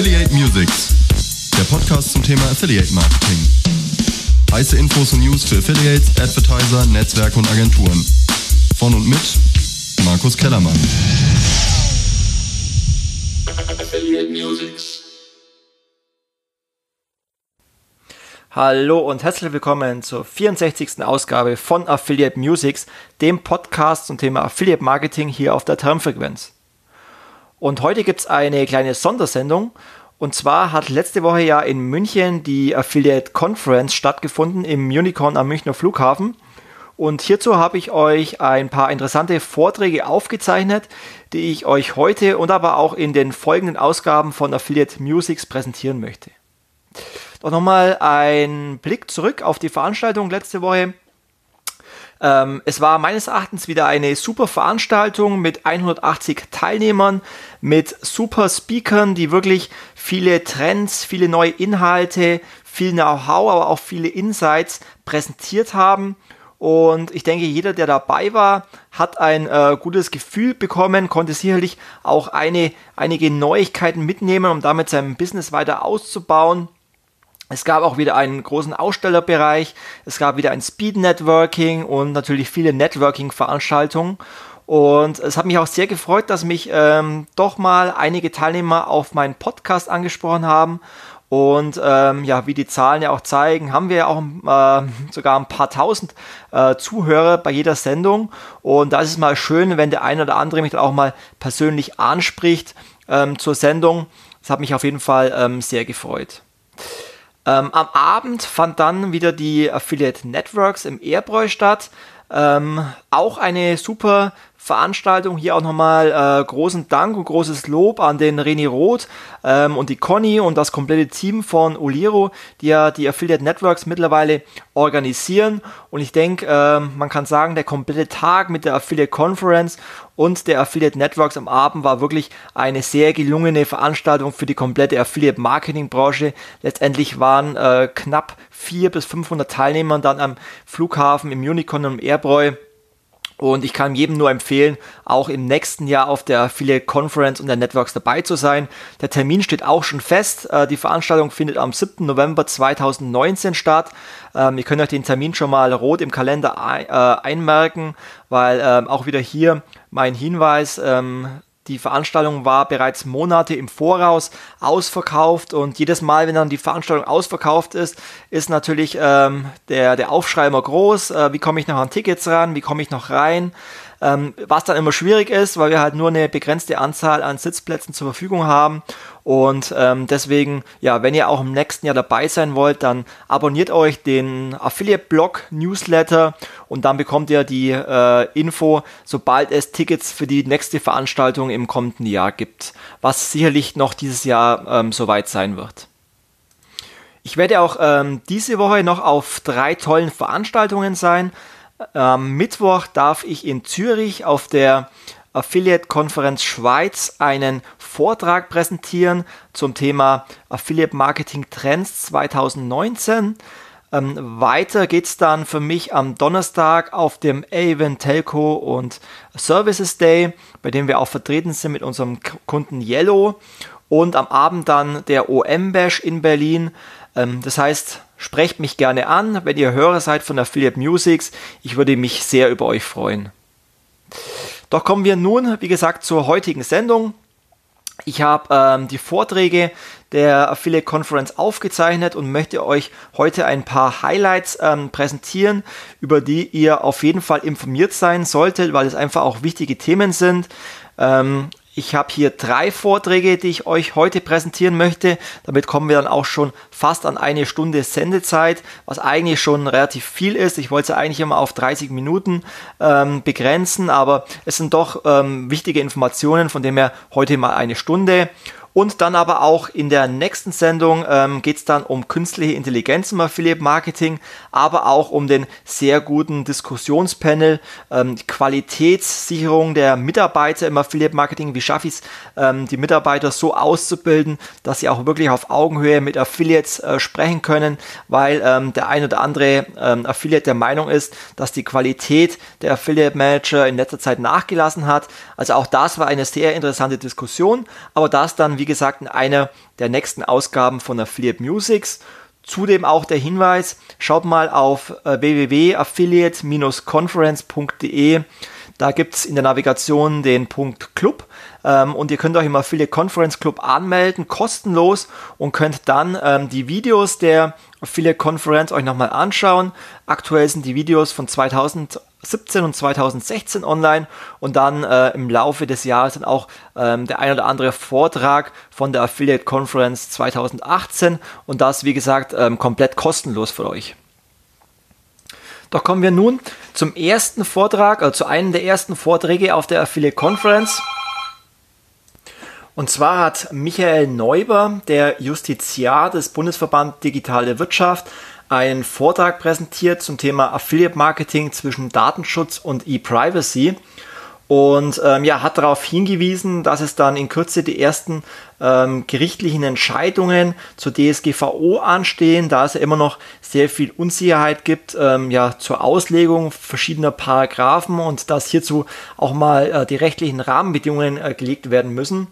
Affiliate Musics, der Podcast zum Thema Affiliate Marketing. Heiße Infos und News für Affiliates, Advertiser, Netzwerke und Agenturen. Von und mit Markus Kellermann. Affiliate Musics. Hallo und herzlich willkommen zur 64. Ausgabe von Affiliate Musics, dem Podcast zum Thema Affiliate Marketing hier auf der Termfrequenz. Und heute gibt es eine kleine Sondersendung. Und zwar hat letzte Woche ja in München die Affiliate Conference stattgefunden im Unicorn am Münchner Flughafen. Und hierzu habe ich euch ein paar interessante Vorträge aufgezeichnet, die ich euch heute und aber auch in den folgenden Ausgaben von Affiliate Musics präsentieren möchte. Doch nochmal ein Blick zurück auf die Veranstaltung letzte Woche. Ähm, es war meines Erachtens wieder eine super Veranstaltung mit 180 Teilnehmern, mit super Speakern, die wirklich viele Trends, viele neue Inhalte, viel Know-how, aber auch viele Insights präsentiert haben. Und ich denke, jeder, der dabei war, hat ein äh, gutes Gefühl bekommen, konnte sicherlich auch eine, einige Neuigkeiten mitnehmen, um damit sein Business weiter auszubauen. Es gab auch wieder einen großen Ausstellerbereich, es gab wieder ein Speed Networking und natürlich viele Networking-Veranstaltungen. Und es hat mich auch sehr gefreut, dass mich ähm, doch mal einige Teilnehmer auf meinen Podcast angesprochen haben. Und ähm, ja, wie die Zahlen ja auch zeigen, haben wir ja auch äh, sogar ein paar tausend äh, Zuhörer bei jeder Sendung. Und da ist es mal schön, wenn der eine oder andere mich dann auch mal persönlich anspricht ähm, zur Sendung. Das hat mich auf jeden Fall ähm, sehr gefreut. Ähm, am Abend fand dann wieder die Affiliate Networks im Airbräu statt. Ähm, auch eine super Veranstaltung. Hier auch nochmal äh, großen Dank und großes Lob an den René Roth ähm, und die Conny und das komplette Team von Oliro, die ja die Affiliate Networks mittlerweile organisieren. Und ich denke, äh, man kann sagen, der komplette Tag mit der Affiliate Conference und der Affiliate Networks am Abend war wirklich eine sehr gelungene Veranstaltung für die komplette Affiliate Marketing Branche. Letztendlich waren äh, knapp 400 bis 500 Teilnehmer dann am Flughafen im Unicorn und im Airbräu und ich kann jedem nur empfehlen, auch im nächsten Jahr auf der Affiliate Conference und der Networks dabei zu sein. Der Termin steht auch schon fest. Äh, die Veranstaltung findet am 7. November 2019 statt. Ähm, ihr könnt euch den Termin schon mal rot im Kalender äh, einmerken, weil ähm, auch wieder hier mein Hinweis, ähm, die Veranstaltung war bereits Monate im Voraus ausverkauft und jedes Mal, wenn dann die Veranstaltung ausverkauft ist, ist natürlich ähm, der, der Aufschrei immer groß. Äh, wie komme ich noch an Tickets ran? Wie komme ich noch rein? Ähm, was dann immer schwierig ist, weil wir halt nur eine begrenzte Anzahl an Sitzplätzen zur Verfügung haben. Und ähm, deswegen, ja, wenn ihr auch im nächsten Jahr dabei sein wollt, dann abonniert euch den Affiliate-Blog Newsletter und dann bekommt ihr die äh, Info, sobald es Tickets für die nächste Veranstaltung im kommenden Jahr gibt, was sicherlich noch dieses Jahr ähm, soweit sein wird. Ich werde auch ähm, diese Woche noch auf drei tollen Veranstaltungen sein. Am Mittwoch darf ich in Zürich auf der Affiliate-Konferenz Schweiz einen Vortrag präsentieren zum Thema Affiliate Marketing Trends 2019. Ähm, weiter es dann für mich am Donnerstag auf dem Avon Telco und Services Day, bei dem wir auch vertreten sind mit unserem Kunden Yellow. Und am Abend dann der OM Bash in Berlin. Ähm, das heißt, Sprecht mich gerne an, wenn ihr Hörer seid von Affiliate Musics. Ich würde mich sehr über euch freuen. Doch kommen wir nun, wie gesagt, zur heutigen Sendung. Ich habe ähm, die Vorträge der Affiliate Conference aufgezeichnet und möchte euch heute ein paar Highlights ähm, präsentieren, über die ihr auf jeden Fall informiert sein solltet, weil es einfach auch wichtige Themen sind. Ähm, ich habe hier drei Vorträge, die ich euch heute präsentieren möchte. Damit kommen wir dann auch schon fast an eine Stunde Sendezeit, was eigentlich schon relativ viel ist. Ich wollte es eigentlich immer auf 30 Minuten ähm, begrenzen, aber es sind doch ähm, wichtige Informationen, von dem her heute mal eine Stunde. Und dann aber auch in der nächsten Sendung ähm, geht es dann um künstliche Intelligenz im Affiliate Marketing, aber auch um den sehr guten Diskussionspanel, ähm, Qualitätssicherung der Mitarbeiter im Affiliate Marketing. Wie schaffe ich es, ähm, die Mitarbeiter so auszubilden, dass sie auch wirklich auf Augenhöhe mit Affiliates äh, sprechen können, weil ähm, der ein oder andere ähm, Affiliate der Meinung ist, dass die Qualität der Affiliate Manager in letzter Zeit nachgelassen hat. Also auch das war eine sehr interessante Diskussion, aber das dann wie gesagt, in einer der nächsten Ausgaben von Affiliate Musics. Zudem auch der Hinweis, schaut mal auf äh, www.affiliate-conference.de. Da gibt es in der Navigation den Punkt Club ähm, und ihr könnt euch im Affiliate Conference Club anmelden, kostenlos und könnt dann ähm, die Videos der Affiliate Conference euch nochmal anschauen. Aktuell sind die Videos von 2017 und 2016 online und dann äh, im Laufe des Jahres dann auch ähm, der ein oder andere Vortrag von der Affiliate Conference 2018 und das, wie gesagt, ähm, komplett kostenlos für euch. Doch kommen wir nun zum ersten Vortrag, also zu einem der ersten Vorträge auf der Affiliate Conference. Und zwar hat Michael Neuber, der Justiziar des Bundesverband Digitale Wirtschaft, einen Vortrag präsentiert zum Thema Affiliate Marketing zwischen Datenschutz und E-Privacy und ähm, ja, hat darauf hingewiesen, dass es dann in Kürze die ersten ähm, gerichtlichen Entscheidungen zur DSGVO anstehen, da es ja immer noch sehr viel Unsicherheit gibt ähm, ja, zur Auslegung verschiedener Paragraphen und dass hierzu auch mal äh, die rechtlichen Rahmenbedingungen äh, gelegt werden müssen.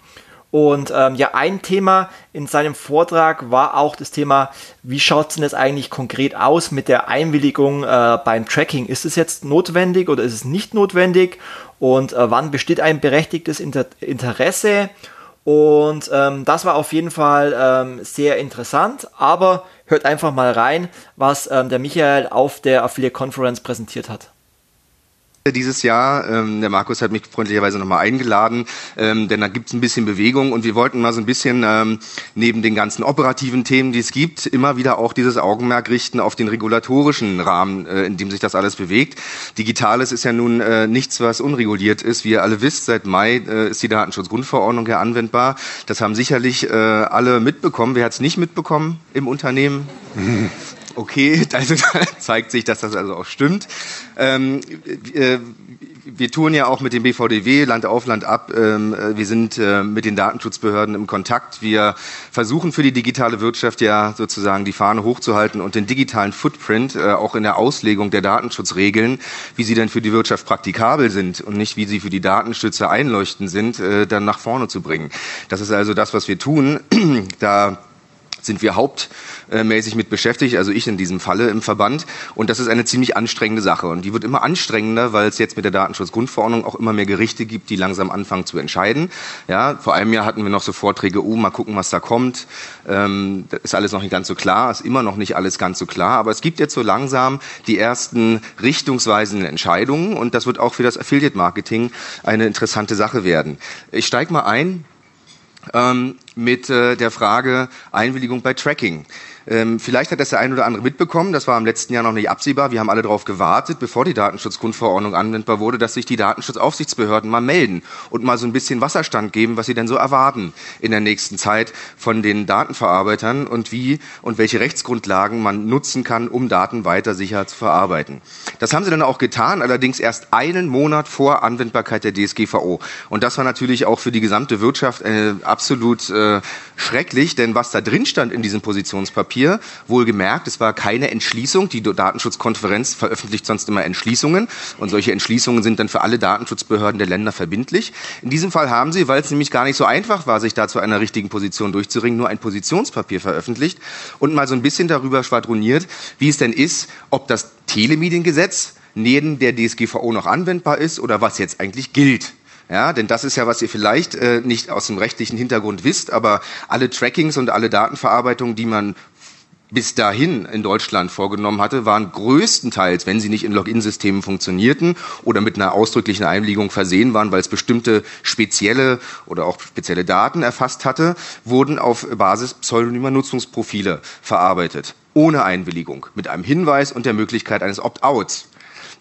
Und ähm, ja, ein Thema in seinem Vortrag war auch das Thema, wie schaut es denn jetzt eigentlich konkret aus mit der Einwilligung äh, beim Tracking? Ist es jetzt notwendig oder ist es nicht notwendig? Und äh, wann besteht ein berechtigtes Inter Interesse? Und ähm, das war auf jeden Fall ähm, sehr interessant, aber hört einfach mal rein, was ähm, der Michael auf der Affiliate Conference präsentiert hat dieses Jahr. Ähm, der Markus hat mich freundlicherweise nochmal eingeladen, ähm, denn da gibt es ein bisschen Bewegung und wir wollten mal so ein bisschen ähm, neben den ganzen operativen Themen, die es gibt, immer wieder auch dieses Augenmerk richten auf den regulatorischen Rahmen, äh, in dem sich das alles bewegt. Digitales ist ja nun äh, nichts, was unreguliert ist. Wie ihr alle wisst, seit Mai äh, ist die Datenschutzgrundverordnung ja anwendbar. Das haben sicherlich äh, alle mitbekommen. Wer hat es nicht mitbekommen im Unternehmen? Okay, also zeigt sich, dass das also auch stimmt. Ähm, äh, wir tun ja auch mit dem BVDW Land auf Land ab. Ähm, äh, wir sind äh, mit den Datenschutzbehörden im Kontakt. Wir versuchen für die digitale Wirtschaft ja sozusagen die Fahne hochzuhalten und den digitalen Footprint äh, auch in der Auslegung der Datenschutzregeln, wie sie denn für die Wirtschaft praktikabel sind und nicht wie sie für die Datenschützer einleuchtend sind, dann nach vorne zu bringen. Das ist also das, was wir tun. da sind wir hauptmäßig mit beschäftigt, also ich in diesem Falle im Verband. Und das ist eine ziemlich anstrengende Sache. Und die wird immer anstrengender, weil es jetzt mit der Datenschutzgrundverordnung auch immer mehr Gerichte gibt, die langsam anfangen zu entscheiden. Ja, vor einem Jahr hatten wir noch so Vorträge, oh, mal gucken, was da kommt. Ähm, das ist alles noch nicht ganz so klar, ist immer noch nicht alles ganz so klar. Aber es gibt jetzt so langsam die ersten richtungsweisenden Entscheidungen. Und das wird auch für das Affiliate-Marketing eine interessante Sache werden. Ich steige mal ein ähm, mit äh, der Frage Einwilligung bei Tracking. Ähm, vielleicht hat das der ein oder andere mitbekommen. Das war im letzten Jahr noch nicht absehbar. Wir haben alle darauf gewartet, bevor die Datenschutzgrundverordnung anwendbar wurde, dass sich die Datenschutzaufsichtsbehörden mal melden und mal so ein bisschen Wasserstand geben, was sie denn so erwarten in der nächsten Zeit von den Datenverarbeitern und wie und welche Rechtsgrundlagen man nutzen kann, um Daten weiter sicher zu verarbeiten. Das haben sie dann auch getan, allerdings erst einen Monat vor Anwendbarkeit der DSGVO. Und das war natürlich auch für die gesamte Wirtschaft äh, absolut äh, schrecklich, denn was da drin stand in diesem Positionspapier, Papier. Wohlgemerkt, es war keine Entschließung. Die Datenschutzkonferenz veröffentlicht sonst immer Entschließungen. Und solche Entschließungen sind dann für alle Datenschutzbehörden der Länder verbindlich. In diesem Fall haben sie, weil es nämlich gar nicht so einfach war, sich da zu einer richtigen Position durchzuringen, nur ein Positionspapier veröffentlicht und mal so ein bisschen darüber schwadroniert, wie es denn ist, ob das Telemediengesetz neben der DSGVO noch anwendbar ist oder was jetzt eigentlich gilt. Ja, denn das ist ja, was ihr vielleicht äh, nicht aus dem rechtlichen Hintergrund wisst, aber alle Trackings und alle Datenverarbeitungen, die man bis dahin in Deutschland vorgenommen hatte, waren größtenteils, wenn sie nicht in Login-Systemen funktionierten oder mit einer ausdrücklichen Einwilligung versehen waren, weil es bestimmte spezielle oder auch spezielle Daten erfasst hatte, wurden auf Basis pseudonymer Nutzungsprofile verarbeitet, ohne Einwilligung, mit einem Hinweis und der Möglichkeit eines Opt-outs.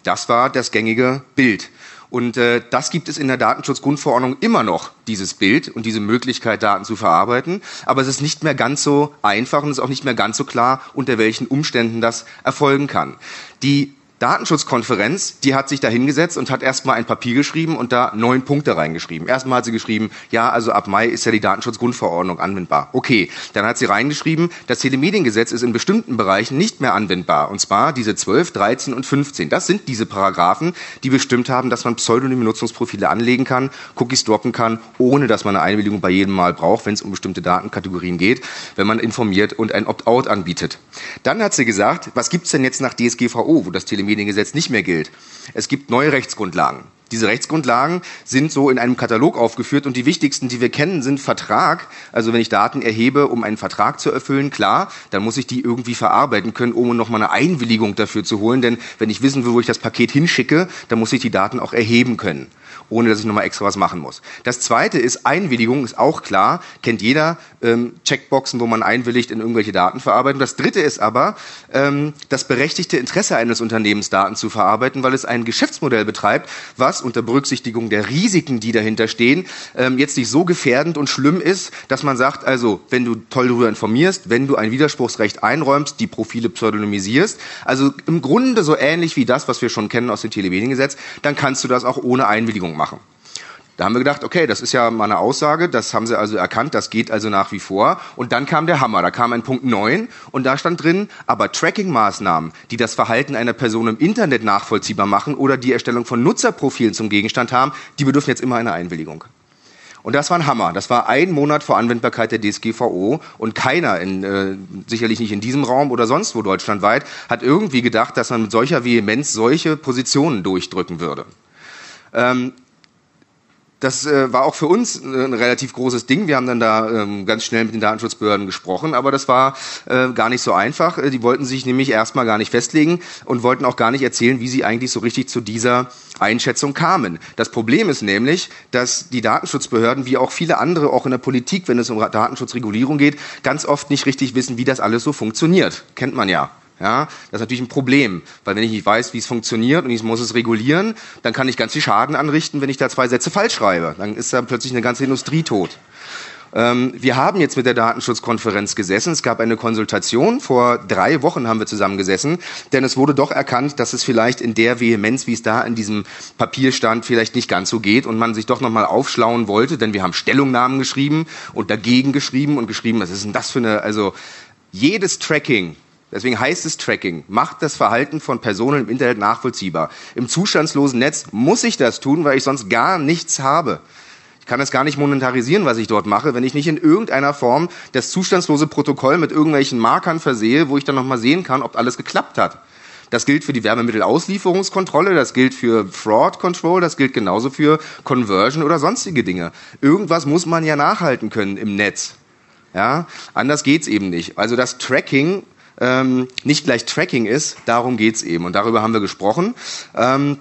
Das war das gängige Bild. Und äh, das gibt es in der Datenschutzgrundverordnung immer noch, dieses Bild und diese Möglichkeit, Daten zu verarbeiten. Aber es ist nicht mehr ganz so einfach und es ist auch nicht mehr ganz so klar, unter welchen Umständen das erfolgen kann. Die Datenschutzkonferenz, die hat sich da hingesetzt und hat erstmal ein Papier geschrieben und da neun Punkte reingeschrieben. Erstmal hat sie geschrieben, ja, also ab Mai ist ja die Datenschutzgrundverordnung anwendbar. Okay, dann hat sie reingeschrieben, das Telemediengesetz ist in bestimmten Bereichen nicht mehr anwendbar. Und zwar diese 12, 13 und 15. Das sind diese Paragraphen, die bestimmt haben, dass man pseudonyme Nutzungsprofile anlegen kann, Cookies droppen kann, ohne dass man eine Einwilligung bei jedem Mal braucht, wenn es um bestimmte Datenkategorien geht, wenn man informiert und ein Opt-out anbietet. Dann hat sie gesagt, was gibt's denn jetzt nach DSGVO, wo das Telemediengesetz Mediengesetz nicht mehr gilt. Es gibt neue Rechtsgrundlagen. Diese Rechtsgrundlagen sind so in einem Katalog aufgeführt und die wichtigsten, die wir kennen, sind Vertrag. Also wenn ich Daten erhebe, um einen Vertrag zu erfüllen, klar, dann muss ich die irgendwie verarbeiten können, um nochmal eine Einwilligung dafür zu holen. Denn wenn ich wissen will, wo ich das Paket hinschicke, dann muss ich die Daten auch erheben können ohne dass ich nochmal extra was machen muss. Das zweite ist Einwilligung, ist auch klar, kennt jeder, ähm, Checkboxen, wo man einwilligt in irgendwelche Datenverarbeitung. Das dritte ist aber ähm, das berechtigte Interesse eines Unternehmens, Daten zu verarbeiten, weil es ein Geschäftsmodell betreibt, was unter Berücksichtigung der Risiken, die dahinter stehen, ähm, jetzt nicht so gefährdend und schlimm ist, dass man sagt, also wenn du toll darüber informierst, wenn du ein Widerspruchsrecht einräumst, die Profile pseudonymisierst, also im Grunde so ähnlich wie das, was wir schon kennen aus dem Telemediengesetz, dann kannst du das auch ohne Einwilligung machen. Da haben wir gedacht, okay, das ist ja mal eine Aussage, das haben sie also erkannt, das geht also nach wie vor. Und dann kam der Hammer, da kam ein Punkt 9 und da stand drin, aber Tracking-Maßnahmen, die das Verhalten einer Person im Internet nachvollziehbar machen oder die Erstellung von Nutzerprofilen zum Gegenstand haben, die bedürfen jetzt immer einer Einwilligung. Und das war ein Hammer. Das war ein Monat vor Anwendbarkeit der DSGVO und keiner, in, äh, sicherlich nicht in diesem Raum oder sonst wo deutschlandweit, hat irgendwie gedacht, dass man mit solcher Vehemenz solche Positionen durchdrücken würde. Ähm, das äh, war auch für uns äh, ein relativ großes Ding. Wir haben dann da ähm, ganz schnell mit den Datenschutzbehörden gesprochen, aber das war äh, gar nicht so einfach. Äh, die wollten sich nämlich erstmal gar nicht festlegen und wollten auch gar nicht erzählen, wie sie eigentlich so richtig zu dieser Einschätzung kamen. Das Problem ist nämlich, dass die Datenschutzbehörden, wie auch viele andere, auch in der Politik, wenn es um Datenschutzregulierung geht, ganz oft nicht richtig wissen, wie das alles so funktioniert. Kennt man ja. Ja, das ist natürlich ein Problem, weil wenn ich nicht weiß, wie es funktioniert und ich muss es regulieren, dann kann ich ganz viel Schaden anrichten, wenn ich da zwei Sätze falsch schreibe. Dann ist da plötzlich eine ganze Industrie tot. Ähm, wir haben jetzt mit der Datenschutzkonferenz gesessen. Es gab eine Konsultation. Vor drei Wochen haben wir zusammen gesessen, denn es wurde doch erkannt, dass es vielleicht in der Vehemenz, wie es da in diesem Papier stand, vielleicht nicht ganz so geht und man sich doch nochmal aufschlauen wollte, denn wir haben Stellungnahmen geschrieben und dagegen geschrieben und geschrieben, was ist denn das für eine, also jedes Tracking Deswegen heißt es Tracking. Macht das Verhalten von Personen im Internet nachvollziehbar. Im zustandslosen Netz muss ich das tun, weil ich sonst gar nichts habe. Ich kann das gar nicht monetarisieren, was ich dort mache, wenn ich nicht in irgendeiner Form das zustandslose Protokoll mit irgendwelchen Markern versehe, wo ich dann nochmal sehen kann, ob alles geklappt hat. Das gilt für die Wärmemittelauslieferungskontrolle, das gilt für Fraud Control, das gilt genauso für Conversion oder sonstige Dinge. Irgendwas muss man ja nachhalten können im Netz. Ja, anders geht's eben nicht. Also das Tracking ähm, nicht gleich Tracking ist, darum geht's eben. Und darüber haben wir gesprochen. Ähm,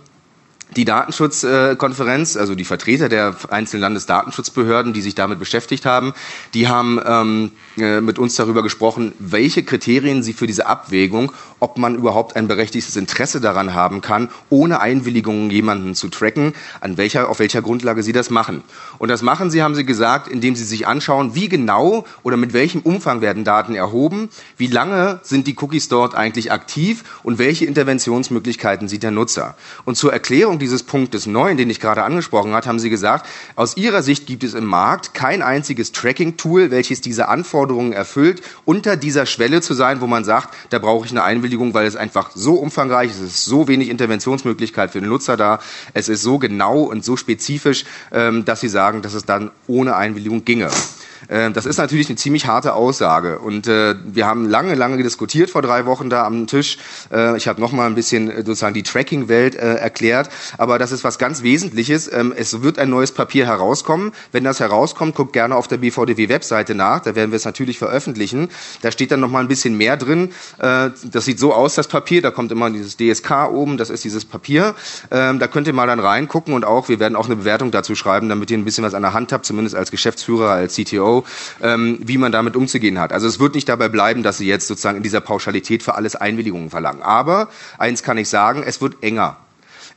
die Datenschutzkonferenz, also die Vertreter der einzelnen Landesdatenschutzbehörden, die sich damit beschäftigt haben, die haben ähm, äh, mit uns darüber gesprochen, welche Kriterien sie für diese Abwägung, ob man überhaupt ein berechtigtes Interesse daran haben kann, ohne Einwilligung jemanden zu tracken, an welcher, auf welcher Grundlage sie das machen. Und das machen sie, haben sie gesagt, indem sie sich anschauen, wie genau oder mit welchem Umfang werden Daten erhoben, wie lange sind die Cookies dort eigentlich aktiv und welche Interventionsmöglichkeiten sieht der Nutzer. Und zur Erklärung dieses Punktes 9, den ich gerade angesprochen habe, haben Sie gesagt, aus Ihrer Sicht gibt es im Markt kein einziges Tracking-Tool, welches diese Anforderungen erfüllt, unter dieser Schwelle zu sein, wo man sagt, da brauche ich eine Einwilligung, weil es einfach so umfangreich ist, es ist so wenig Interventionsmöglichkeit für den Nutzer da, es ist so genau und so spezifisch, ähm, dass Sie sagen, dass es dann ohne Einwilligung ginge. Äh, das ist natürlich eine ziemlich harte Aussage. Und äh, wir haben lange, lange diskutiert vor drei Wochen da am Tisch. Äh, ich habe noch mal ein bisschen äh, sozusagen die Tracking-Welt äh, erklärt. Aber das ist was ganz Wesentliches. Ähm, es wird ein neues Papier herauskommen. Wenn das herauskommt, guckt gerne auf der BVDW-Webseite nach. Da werden wir es natürlich veröffentlichen. Da steht dann noch mal ein bisschen mehr drin. Äh, das sieht so aus, das Papier. Da kommt immer dieses DSK oben. Das ist dieses Papier. Ähm, da könnt ihr mal dann reingucken und auch, wir werden auch eine Bewertung dazu schreiben, damit ihr ein bisschen was an der Hand habt, zumindest als Geschäftsführer, als CTO ähm, wie man damit umzugehen hat. Also es wird nicht dabei bleiben, dass sie jetzt sozusagen in dieser Pauschalität für alles Einwilligungen verlangen. Aber eins kann ich sagen, es wird enger.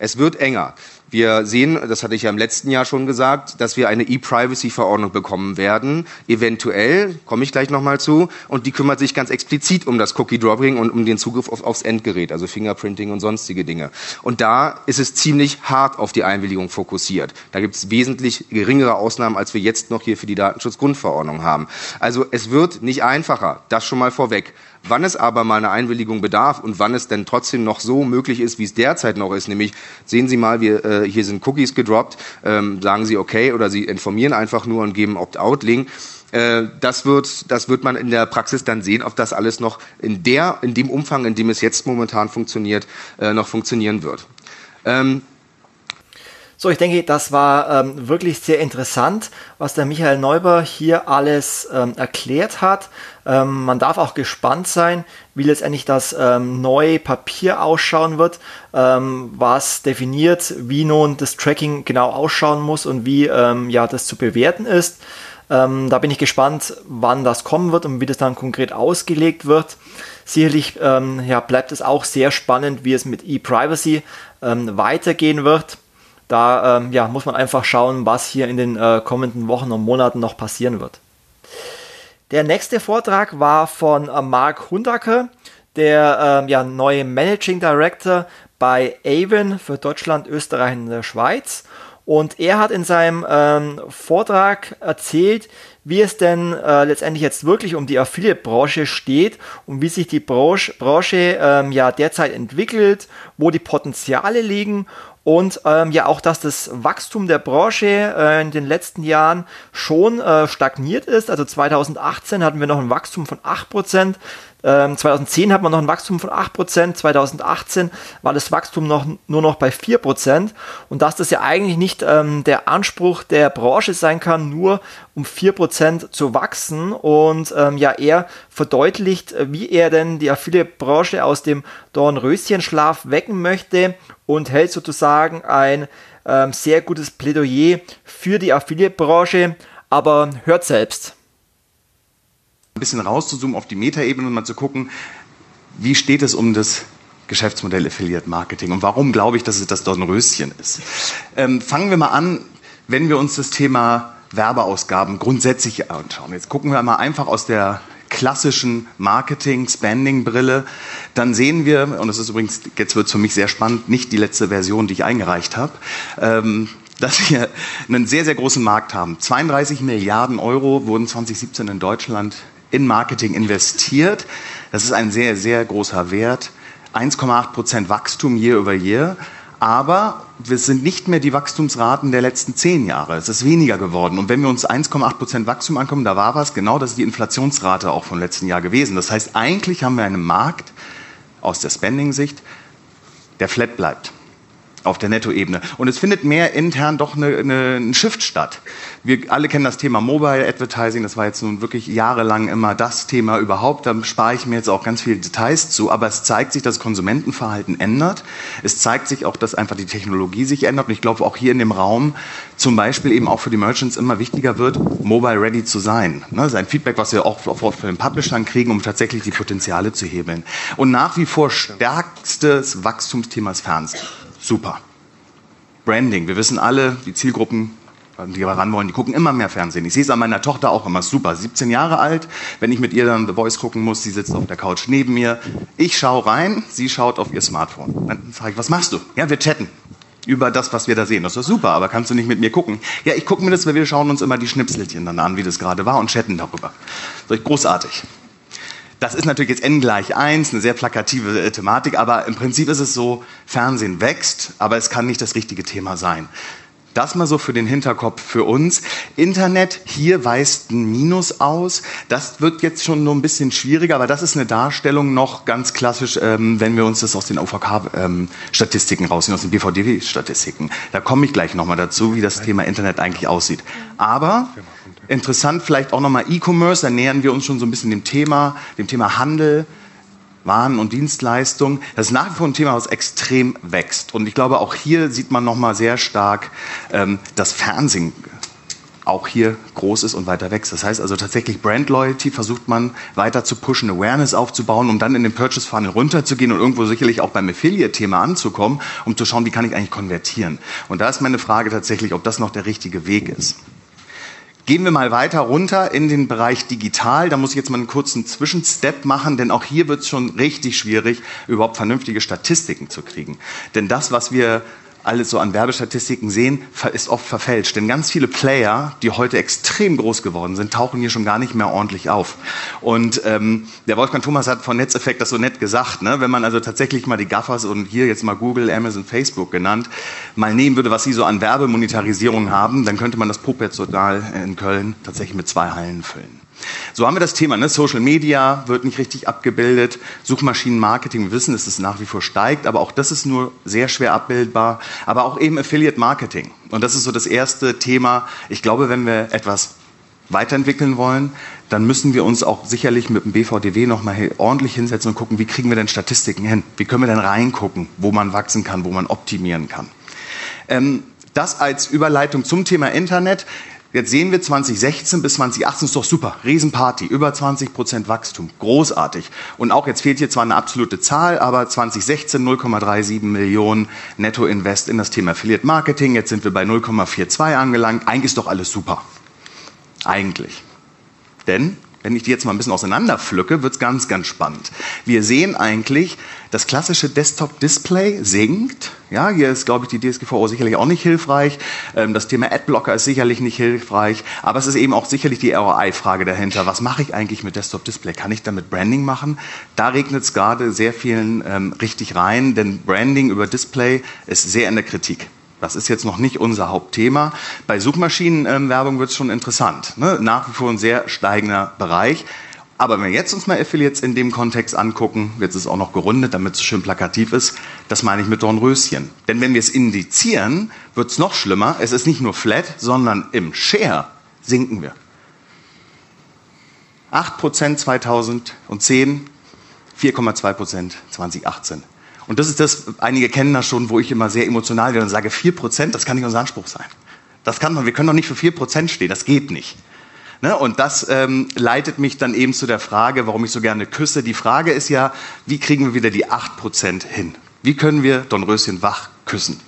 Es wird enger. Wir sehen, das hatte ich ja im letzten Jahr schon gesagt, dass wir eine E-Privacy-Verordnung bekommen werden. Eventuell, komme ich gleich nochmal zu, und die kümmert sich ganz explizit um das Cookie-Dropping und um den Zugriff auf, aufs Endgerät, also Fingerprinting und sonstige Dinge. Und da ist es ziemlich hart auf die Einwilligung fokussiert. Da gibt es wesentlich geringere Ausnahmen, als wir jetzt noch hier für die Datenschutzgrundverordnung haben. Also es wird nicht einfacher, das schon mal vorweg. Wann es aber mal eine Einwilligung bedarf und wann es denn trotzdem noch so möglich ist, wie es derzeit noch ist, nämlich sehen Sie mal, wir, äh, hier sind Cookies gedroppt, ähm, sagen Sie okay oder Sie informieren einfach nur und geben Opt-out-Link. Äh, das wird, das wird man in der Praxis dann sehen, ob das alles noch in der, in dem Umfang, in dem es jetzt momentan funktioniert, äh, noch funktionieren wird. Ähm, so, ich denke, das war ähm, wirklich sehr interessant, was der Michael Neuber hier alles ähm, erklärt hat. Ähm, man darf auch gespannt sein, wie letztendlich das ähm, neue Papier ausschauen wird, ähm, was definiert, wie nun das Tracking genau ausschauen muss und wie ähm, ja, das zu bewerten ist. da bin ich gespannt, wann das kommen wird und wie das dann konkret ausgelegt wird. Sicherlich ja, bleibt es auch sehr spannend, wie es mit E-Privacy weitergehen wird. Da ähm, ja, muss man einfach schauen, was hier in den äh, kommenden Wochen und Monaten noch passieren wird. Der nächste Vortrag war von äh, Mark Hundacke, der äh, ja, neue Managing Director bei Avon für Deutschland, Österreich und der Schweiz. Und er hat in seinem ähm, Vortrag erzählt, wie es denn äh, letztendlich jetzt wirklich um die Affiliate-Branche steht und wie sich die Branche, Branche ähm, ja derzeit entwickelt, wo die Potenziale liegen und ähm, ja auch, dass das Wachstum der Branche äh, in den letzten Jahren schon äh, stagniert ist. Also 2018 hatten wir noch ein Wachstum von 8%, ähm, 2010 hat man noch ein Wachstum von 8%, 2018 war das Wachstum noch, nur noch bei 4% und dass das ja eigentlich nicht ähm, der Anspruch der Branche sein kann, nur um 4% zu wachsen. Und ähm, ja, er verdeutlicht, wie er denn die Affiliate-Branche aus dem Dornröschenschlaf wecken möchte und hält sozusagen ein ähm, sehr gutes Plädoyer für die Affiliate-Branche, aber hört selbst ein bisschen rauszuzoomen auf die Metaebene und mal zu gucken, wie steht es um das Geschäftsmodell Affiliate Marketing und warum glaube ich, dass es das Dornröschen ist. Ähm, fangen wir mal an, wenn wir uns das Thema Werbeausgaben grundsätzlich anschauen. Jetzt gucken wir mal einfach aus der klassischen Marketing-Spending-Brille, dann sehen wir, und das ist übrigens, jetzt wird es für mich sehr spannend, nicht die letzte Version, die ich eingereicht habe, ähm, dass wir einen sehr, sehr großen Markt haben. 32 Milliarden Euro wurden 2017 in Deutschland in Marketing investiert. Das ist ein sehr, sehr großer Wert. 1,8 Prozent Wachstum year over year. Aber wir sind nicht mehr die Wachstumsraten der letzten zehn Jahre. Es ist weniger geworden. Und wenn wir uns 1,8 Prozent Wachstum ankommen, da war was, genau das ist die Inflationsrate auch vom letzten Jahr gewesen. Das heißt, eigentlich haben wir einen Markt aus der Spending-Sicht, der flat bleibt auf der Nettoebene. Und es findet mehr intern doch eine, eine, ein Shift statt. Wir alle kennen das Thema Mobile Advertising, das war jetzt nun wirklich jahrelang immer das Thema überhaupt. Da spare ich mir jetzt auch ganz viele Details zu, aber es zeigt sich, dass Konsumentenverhalten ändert. Es zeigt sich auch, dass einfach die Technologie sich ändert. Und ich glaube auch hier in dem Raum zum Beispiel eben auch für die Merchants immer wichtiger wird, mobile ready zu sein. Ne, das ist ein Feedback, was wir auch für den Publishern kriegen, um tatsächlich die Potenziale zu hebeln. Und nach wie vor stärkstes Wachstumsthema ist Fernsehen. Super. Branding. Wir wissen alle, die Zielgruppen, die wir ran wollen, die gucken immer mehr Fernsehen. Ich sehe es an meiner Tochter auch immer super. 17 Jahre alt, wenn ich mit ihr dann The Voice gucken muss, sie sitzt auf der Couch neben mir. Ich schaue rein, sie schaut auf ihr Smartphone. Dann frage ich, was machst du? Ja, wir chatten über das, was wir da sehen. Das ist super, aber kannst du nicht mit mir gucken? Ja, ich gucke mir das, weil wir schauen uns immer die Schnipselchen dann an, wie das gerade war und chatten darüber. Großartig. Das ist natürlich jetzt n gleich 1, eine sehr plakative äh, Thematik, aber im Prinzip ist es so, Fernsehen wächst, aber es kann nicht das richtige Thema sein. Das mal so für den Hinterkopf für uns. Internet, hier weist ein Minus aus. Das wird jetzt schon nur ein bisschen schwieriger, aber das ist eine Darstellung noch ganz klassisch, ähm, wenn wir uns das aus den OVK-Statistiken ähm, rausnehmen, aus den BVDW-Statistiken. Da komme ich gleich nochmal dazu, wie das Thema Internet eigentlich aussieht. Aber interessant vielleicht auch nochmal E-Commerce, da nähern wir uns schon so ein bisschen dem Thema, dem Thema Handel, waren und Dienstleistungen. Das ist nach wie vor ein Thema, was extrem wächst. Und ich glaube, auch hier sieht man nochmal sehr stark ähm, das Fernsehen auch hier groß ist und weiter wächst. Das heißt also tatsächlich Brand Loyalty versucht man weiter zu pushen, Awareness aufzubauen, um dann in den Purchase Funnel runterzugehen und irgendwo sicherlich auch beim Affiliate-Thema anzukommen, um zu schauen, wie kann ich eigentlich konvertieren. Und da ist meine Frage tatsächlich, ob das noch der richtige Weg ist. Gehen wir mal weiter runter in den Bereich digital. Da muss ich jetzt mal einen kurzen Zwischenstep machen, denn auch hier wird es schon richtig schwierig, überhaupt vernünftige Statistiken zu kriegen. Denn das, was wir alles so an Werbestatistiken sehen, ist oft verfälscht. Denn ganz viele Player, die heute extrem groß geworden sind, tauchen hier schon gar nicht mehr ordentlich auf. Und ähm, der Wolfgang Thomas hat von Netzeffekt das so nett gesagt. Ne? Wenn man also tatsächlich mal die Gaffers und hier jetzt mal Google, Amazon, Facebook genannt, mal nehmen würde, was sie so an Werbemonetarisierung haben, dann könnte man das Puppet-Total in Köln tatsächlich mit zwei Hallen füllen. So haben wir das Thema, ne? Social Media wird nicht richtig abgebildet, Suchmaschinenmarketing, wir wissen, dass es nach wie vor steigt, aber auch das ist nur sehr schwer abbildbar, aber auch eben Affiliate Marketing. Und das ist so das erste Thema. Ich glaube, wenn wir etwas weiterentwickeln wollen, dann müssen wir uns auch sicherlich mit dem BVDW nochmal ordentlich hinsetzen und gucken, wie kriegen wir denn Statistiken hin? Wie können wir denn reingucken, wo man wachsen kann, wo man optimieren kann? Ähm, das als Überleitung zum Thema Internet. Jetzt sehen wir 2016 bis 2018 ist doch super, Riesenparty, über 20 Prozent Wachstum, großartig. Und auch jetzt fehlt hier zwar eine absolute Zahl, aber 2016 0,37 Millionen Netto-Invest in das Thema Affiliate Marketing. Jetzt sind wir bei 0,42 angelangt. Eigentlich ist doch alles super. Eigentlich. Denn wenn ich die jetzt mal ein bisschen auseinanderpflücke, wird es ganz, ganz spannend. Wir sehen eigentlich, das klassische Desktop-Display sinkt. Ja, hier ist, glaube ich, die DSGVO sicherlich auch nicht hilfreich. Ähm, das Thema Adblocker ist sicherlich nicht hilfreich. Aber es ist eben auch sicherlich die ROI-Frage dahinter. Was mache ich eigentlich mit Desktop-Display? Kann ich damit Branding machen? Da regnet es gerade sehr vielen ähm, richtig rein, denn Branding über Display ist sehr in der Kritik. Das ist jetzt noch nicht unser Hauptthema. Bei Suchmaschinenwerbung wird es schon interessant. Ne? Nach wie vor ein sehr steigender Bereich. Aber wenn wir jetzt uns mal Affiliates in dem Kontext angucken, jetzt ist es auch noch gerundet, damit es schön plakativ ist, das meine ich mit Dornröschen. Denn wenn wir es indizieren, wird es noch schlimmer. Es ist nicht nur flat, sondern im Share sinken wir. 8% 2010, 4,2% 2018. Und das ist das, einige kennen das schon, wo ich immer sehr emotional werde und sage, 4%, das kann nicht unser Anspruch sein. Das kann man, wir können doch nicht für 4% stehen, das geht nicht. Ne? Und das ähm, leitet mich dann eben zu der Frage, warum ich so gerne küsse. Die Frage ist ja, wie kriegen wir wieder die 8% hin? Wie können wir Dornröschen wach küssen?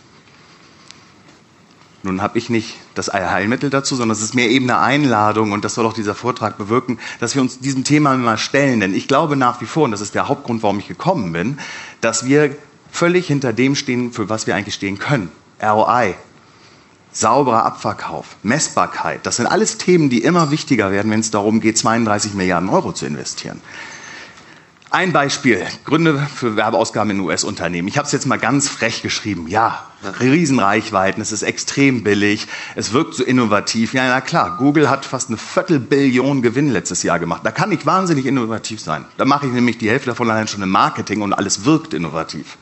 Nun habe ich nicht das Heilmittel dazu, sondern es ist mehr eben eine Einladung und das soll auch dieser Vortrag bewirken, dass wir uns diesem Thema mal stellen. Denn ich glaube nach wie vor, und das ist der Hauptgrund, warum ich gekommen bin, dass wir völlig hinter dem stehen, für was wir eigentlich stehen können. ROI, sauberer Abverkauf, Messbarkeit, das sind alles Themen, die immer wichtiger werden, wenn es darum geht, 32 Milliarden Euro zu investieren. Ein Beispiel, Gründe für Werbeausgaben in US-Unternehmen. Ich habe es jetzt mal ganz frech geschrieben. Ja, Riesenreichweiten, es ist extrem billig, es wirkt so innovativ. Ja, na klar, Google hat fast eine Viertelbillion Gewinn letztes Jahr gemacht. Da kann ich wahnsinnig innovativ sein. Da mache ich nämlich die Hälfte davon allein schon im Marketing und alles wirkt innovativ.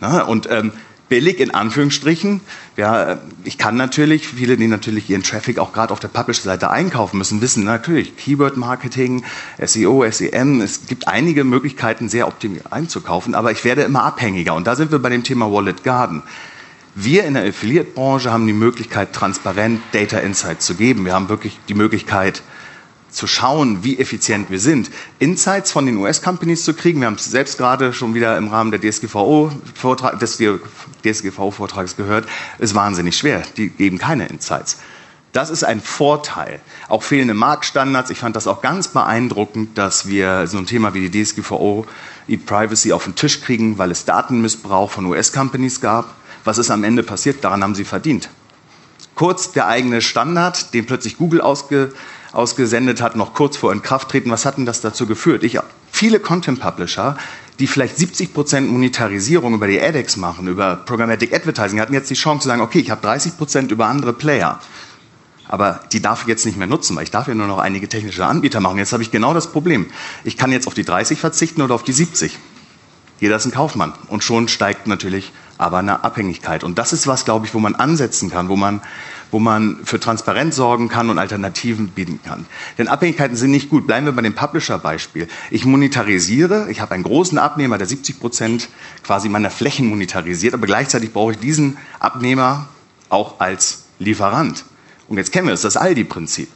Na, und ähm, billig in Anführungsstrichen. Ja, ich kann natürlich, viele, die natürlich ihren Traffic auch gerade auf der Publisher-Seite einkaufen müssen, wissen natürlich Keyword-Marketing, SEO, SEM, es gibt einige Möglichkeiten, sehr optimiert einzukaufen, aber ich werde immer abhängiger. Und da sind wir bei dem Thema Wallet Garden. Wir in der Affiliate-Branche haben die Möglichkeit, transparent Data Insights zu geben. Wir haben wirklich die Möglichkeit, zu schauen, wie effizient wir sind, Insights von den US-Companies zu kriegen. Wir haben es selbst gerade schon wieder im Rahmen der DSGVO-Vortrag, des DSGVO-Vortrags gehört, ist wahnsinnig schwer. Die geben keine Insights. Das ist ein Vorteil. Auch fehlende Marktstandards. Ich fand das auch ganz beeindruckend, dass wir so ein Thema wie die DSGVO, E-Privacy auf den Tisch kriegen, weil es Datenmissbrauch von US-Companies gab. Was ist am Ende passiert? Daran haben sie verdient. Kurz der eigene Standard, den plötzlich Google ausge, ausgesendet hat, noch kurz vor Inkrafttreten. Was hat denn das dazu geführt? Ich, viele Content Publisher, die vielleicht 70 Prozent Monetarisierung über die AdEx machen, über Programmatic Advertising, hatten jetzt die Chance zu sagen, okay, ich habe 30 Prozent über andere Player. Aber die darf ich jetzt nicht mehr nutzen, weil ich darf ja nur noch einige technische Anbieter machen. Jetzt habe ich genau das Problem. Ich kann jetzt auf die 30 verzichten oder auf die 70. Jeder ist ein Kaufmann. Und schon steigt natürlich aber eine Abhängigkeit. Und das ist was, glaube ich, wo man ansetzen kann, wo man wo man für Transparenz sorgen kann und Alternativen bieten kann. Denn Abhängigkeiten sind nicht gut. Bleiben wir bei dem Publisher-Beispiel. Ich monetarisiere, ich habe einen großen Abnehmer, der 70 Prozent quasi meiner Flächen monetarisiert, aber gleichzeitig brauche ich diesen Abnehmer auch als Lieferant. Und jetzt kennen wir es, das Aldi-Prinzip.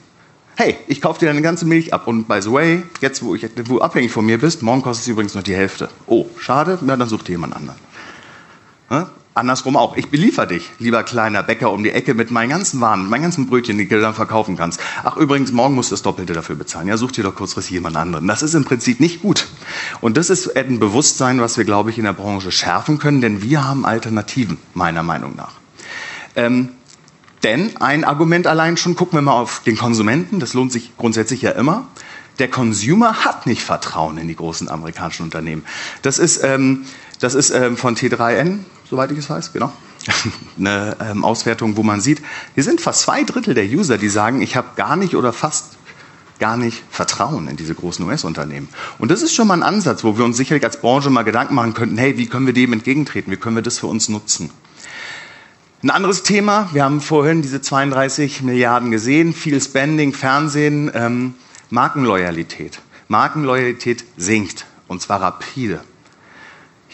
Hey, ich kaufe dir deine ganze Milch ab und by the way, jetzt wo, ich, wo du abhängig von mir bist, morgen kostet es übrigens noch die Hälfte. Oh, schade, na dann such dir jemand anderen. Andersrum auch. Ich beliefer dich, lieber kleiner Bäcker um die Ecke mit meinen ganzen Waren, meinen ganzen Brötchen, die du dann verkaufen kannst. Ach, übrigens, morgen musst du das Doppelte dafür bezahlen. Ja, such dir doch kurzfristig jemand anderen. Das ist im Prinzip nicht gut. Und das ist ein Bewusstsein, was wir, glaube ich, in der Branche schärfen können, denn wir haben Alternativen, meiner Meinung nach. Ähm, denn ein Argument allein schon, gucken wir mal auf den Konsumenten, das lohnt sich grundsätzlich ja immer. Der Consumer hat nicht Vertrauen in die großen amerikanischen Unternehmen. Das ist, ähm, das ist ähm, von T3N, soweit ich es weiß, genau. Eine ähm, Auswertung, wo man sieht, hier sind fast zwei Drittel der User, die sagen, ich habe gar nicht oder fast gar nicht Vertrauen in diese großen US-Unternehmen. Und das ist schon mal ein Ansatz, wo wir uns sicherlich als Branche mal Gedanken machen könnten, hey, wie können wir dem entgegentreten, wie können wir das für uns nutzen? Ein anderes Thema, wir haben vorhin diese 32 Milliarden gesehen, viel Spending, Fernsehen, ähm, Markenloyalität. Markenloyalität sinkt und zwar rapide.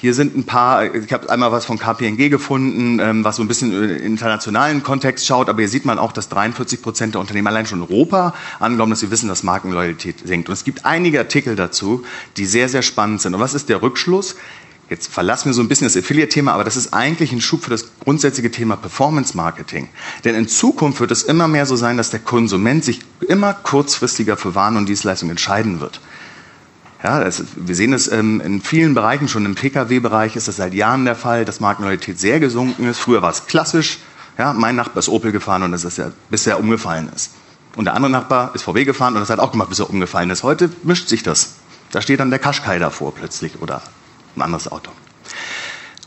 Hier sind ein paar, ich habe einmal was von KPNG gefunden, ähm, was so ein bisschen in internationalen Kontext schaut, aber hier sieht man auch, dass 43 Prozent der Unternehmen allein schon in Europa anglauben, dass sie wissen, dass Markenloyalität sinkt. Und es gibt einige Artikel dazu, die sehr, sehr spannend sind. Und was ist der Rückschluss? Jetzt verlassen wir so ein bisschen das Affiliate-Thema, aber das ist eigentlich ein Schub für das grundsätzliche Thema Performance Marketing. Denn in Zukunft wird es immer mehr so sein, dass der Konsument sich immer kurzfristiger für Waren und Dienstleistungen entscheiden wird. Ja, das, wir sehen es ähm, in vielen Bereichen, schon im Pkw-Bereich ist das seit Jahren der Fall, dass Markenloyalität sehr gesunken ist. Früher war es klassisch, ja, mein Nachbar ist Opel gefahren und das ist ja, bis er umgefallen ist. Und der andere Nachbar ist VW gefahren und das hat auch gemacht, bis er umgefallen ist. Heute mischt sich das. Da steht dann der Kaschkai davor plötzlich oder ein anderes Auto.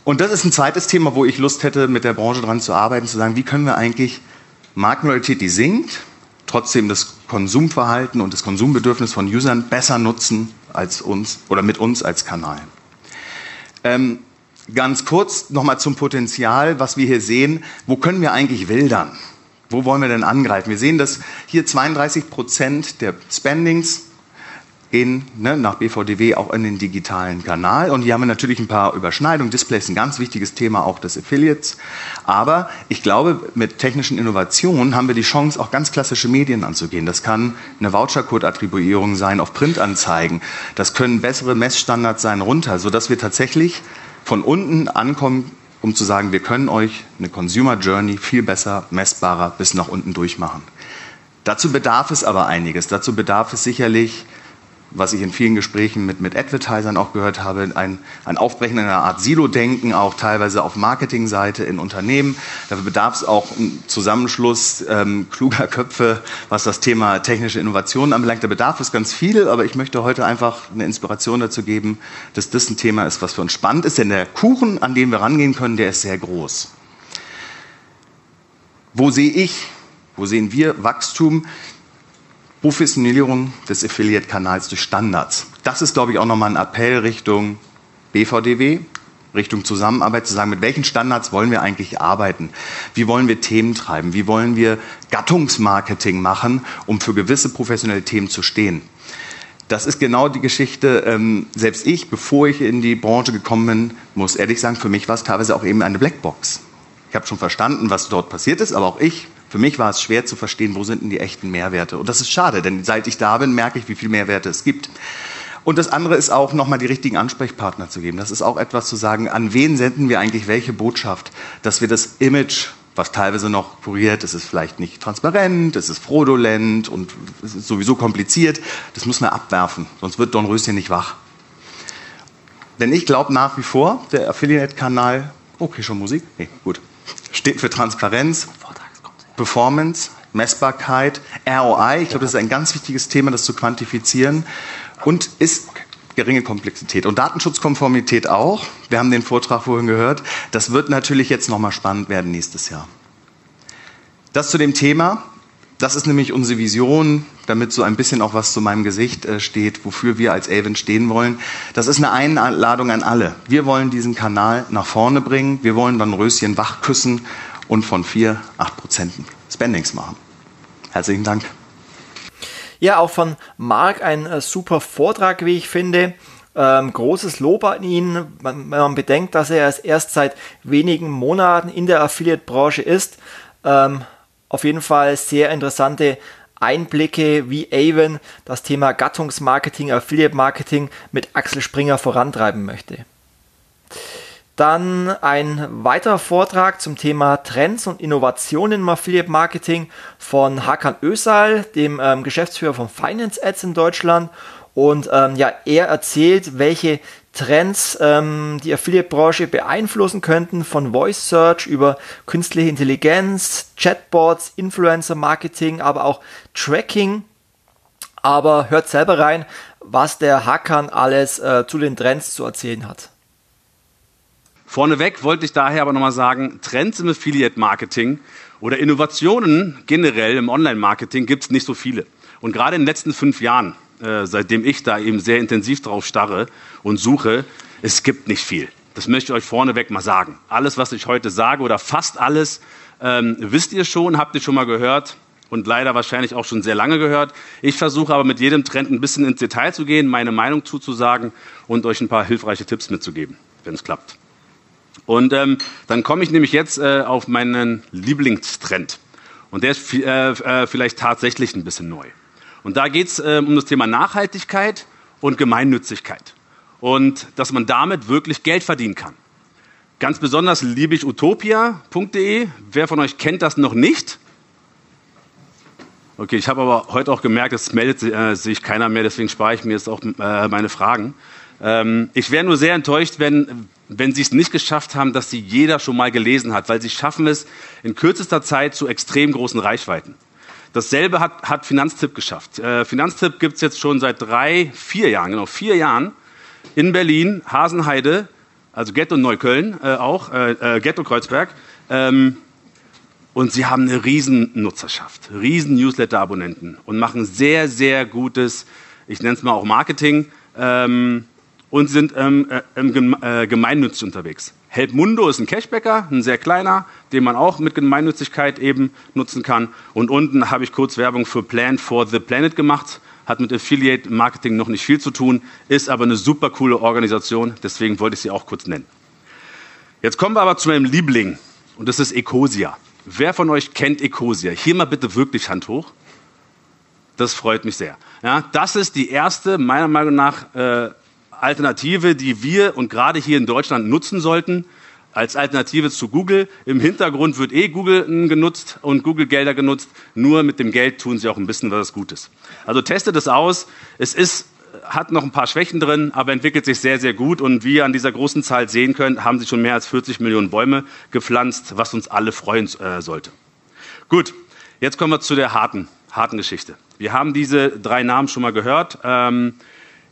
Und das ist ein zweites Thema, wo ich Lust hätte, mit der Branche dran zu arbeiten, zu sagen, wie können wir eigentlich Markenloyalität, die sinkt, trotzdem das Konsumverhalten und das Konsumbedürfnis von Usern besser nutzen als uns oder mit uns als Kanal. Ähm, ganz kurz nochmal zum Potenzial, was wir hier sehen. Wo können wir eigentlich wildern? Wo wollen wir denn angreifen? Wir sehen, dass hier 32 Prozent der Spendings gehen ne, nach BVDW auch in den digitalen Kanal. Und hier haben wir natürlich ein paar Überschneidungen. Display ist ein ganz wichtiges Thema auch des Affiliates. Aber ich glaube, mit technischen Innovationen haben wir die Chance, auch ganz klassische Medien anzugehen. Das kann eine Vouchercode-Attribuierung sein auf Printanzeigen. Das können bessere Messstandards sein runter, sodass wir tatsächlich von unten ankommen, um zu sagen, wir können euch eine Consumer Journey viel besser, messbarer bis nach unten durchmachen. Dazu bedarf es aber einiges. Dazu bedarf es sicherlich was ich in vielen Gesprächen mit, mit Advertisern auch gehört habe, ein, ein Aufbrechen einer Art Silo-Denken, auch teilweise auf Marketingseite in Unternehmen. Dafür bedarf es auch einen Zusammenschluss ähm, kluger Köpfe, was das Thema technische Innovation anbelangt. Da bedarf es ganz viel, aber ich möchte heute einfach eine Inspiration dazu geben, dass das ein Thema ist, was für uns spannend ist. Denn der Kuchen, an dem wir rangehen können, der ist sehr groß. Wo sehe ich, wo sehen wir Wachstum? Professionalisierung des Affiliate-Kanals durch Standards. Das ist, glaube ich, auch nochmal ein Appell Richtung BVDW, Richtung Zusammenarbeit, zu sagen, mit welchen Standards wollen wir eigentlich arbeiten? Wie wollen wir Themen treiben? Wie wollen wir Gattungsmarketing machen, um für gewisse professionelle Themen zu stehen? Das ist genau die Geschichte. Ähm, selbst ich, bevor ich in die Branche gekommen bin, muss ehrlich sagen, für mich war es teilweise auch eben eine Blackbox. Ich habe schon verstanden, was dort passiert ist, aber auch ich für mich war es schwer zu verstehen, wo sind denn die echten Mehrwerte. Und das ist schade, denn seit ich da bin, merke ich, wie viele Mehrwerte es gibt. Und das andere ist auch, nochmal die richtigen Ansprechpartner zu geben. Das ist auch etwas zu sagen, an wen senden wir eigentlich welche Botschaft, dass wir das Image, was teilweise noch kuriert, es ist vielleicht nicht transparent, es ist fraudulent und es ist sowieso kompliziert, das müssen wir abwerfen, sonst wird Don Röschen nicht wach. Denn ich glaube nach wie vor, der Affiliate-Kanal, okay, schon Musik? Nee, gut, steht für Transparenz, Performance, Messbarkeit, ROI. Ich glaube, das ist ein ganz wichtiges Thema, das zu quantifizieren. Und ist geringe Komplexität. Und Datenschutzkonformität auch. Wir haben den Vortrag vorhin gehört. Das wird natürlich jetzt nochmal spannend werden nächstes Jahr. Das zu dem Thema. Das ist nämlich unsere Vision, damit so ein bisschen auch was zu meinem Gesicht äh, steht, wofür wir als Avon stehen wollen. Das ist eine Einladung an alle. Wir wollen diesen Kanal nach vorne bringen. Wir wollen dann Röschen wach küssen und von 4, 8 Prozent Spendings machen. Herzlichen Dank. Ja, auch von Marc ein äh, super Vortrag, wie ich finde. Ähm, großes Lob an ihn, wenn man bedenkt, dass er erst seit wenigen Monaten in der Affiliate-Branche ist. Ähm, auf jeden Fall sehr interessante Einblicke, wie Avon das Thema Gattungsmarketing, Affiliate Marketing mit Axel Springer vorantreiben möchte. Dann ein weiterer Vortrag zum Thema Trends und Innovationen im Affiliate Marketing von Hakan Ösal, dem ähm, Geschäftsführer von Finance Ads in Deutschland. Und ähm, ja, er erzählt, welche Trends ähm, die Affiliate-Branche beeinflussen könnten, von Voice Search über künstliche Intelligenz, Chatbots, Influencer-Marketing, aber auch Tracking. Aber hört selber rein, was der Hakan alles äh, zu den Trends zu erzählen hat. Vorneweg wollte ich daher aber nochmal sagen, Trends im Affiliate-Marketing oder Innovationen generell im Online-Marketing gibt es nicht so viele. Und gerade in den letzten fünf Jahren, äh, seitdem ich da eben sehr intensiv drauf starre und suche, es gibt nicht viel. Das möchte ich euch vorneweg mal sagen. Alles, was ich heute sage oder fast alles, ähm, wisst ihr schon, habt ihr schon mal gehört und leider wahrscheinlich auch schon sehr lange gehört. Ich versuche aber mit jedem Trend ein bisschen ins Detail zu gehen, meine Meinung zuzusagen und euch ein paar hilfreiche Tipps mitzugeben, wenn es klappt. Und ähm, dann komme ich nämlich jetzt äh, auf meinen Lieblingstrend. Und der ist äh, äh, vielleicht tatsächlich ein bisschen neu. Und da geht es äh, um das Thema Nachhaltigkeit und Gemeinnützigkeit. Und dass man damit wirklich Geld verdienen kann. Ganz besonders liebe ich utopia.de. Wer von euch kennt das noch nicht? Okay, ich habe aber heute auch gemerkt, es meldet äh, sich keiner mehr, deswegen spare ich mir jetzt auch äh, meine Fragen. Ähm, ich wäre nur sehr enttäuscht, wenn, wenn sie es nicht geschafft haben, dass sie jeder schon mal gelesen hat, weil sie schaffen es in kürzester Zeit zu extrem großen Reichweiten. Dasselbe hat, hat Finanztipp geschafft. Äh, Finanztipp gibt es jetzt schon seit drei, vier Jahren, genau vier Jahren in Berlin, Hasenheide, also Ghetto Neukölln äh, auch, äh, äh Ghetto Kreuzberg. Ähm, und sie haben eine riesen Nutzerschaft, riesen Newsletter-Abonnenten und machen sehr, sehr gutes, ich nenne es mal auch Marketing. Ähm, und sind ähm, äh, äh, gemeinnützig unterwegs. Helpmundo ist ein Cashbacker, ein sehr kleiner, den man auch mit Gemeinnützigkeit eben nutzen kann. Und unten habe ich kurz Werbung für Plan for the Planet gemacht. Hat mit Affiliate Marketing noch nicht viel zu tun, ist aber eine super coole Organisation. Deswegen wollte ich sie auch kurz nennen. Jetzt kommen wir aber zu meinem Liebling. Und das ist Ecosia. Wer von euch kennt Ecosia? Hier mal bitte wirklich Hand hoch. Das freut mich sehr. Ja, das ist die erste, meiner Meinung nach, äh, Alternative, die wir und gerade hier in Deutschland nutzen sollten, als Alternative zu Google. Im Hintergrund wird eh Google genutzt und Google Gelder genutzt. Nur mit dem Geld tun sie auch ein bisschen was Gutes. Also testet es aus. Es ist, hat noch ein paar Schwächen drin, aber entwickelt sich sehr, sehr gut. Und wie ihr an dieser großen Zahl sehen könnt, haben sie schon mehr als 40 Millionen Bäume gepflanzt, was uns alle freuen äh, sollte. Gut, jetzt kommen wir zu der harten, harten Geschichte. Wir haben diese drei Namen schon mal gehört. Ähm,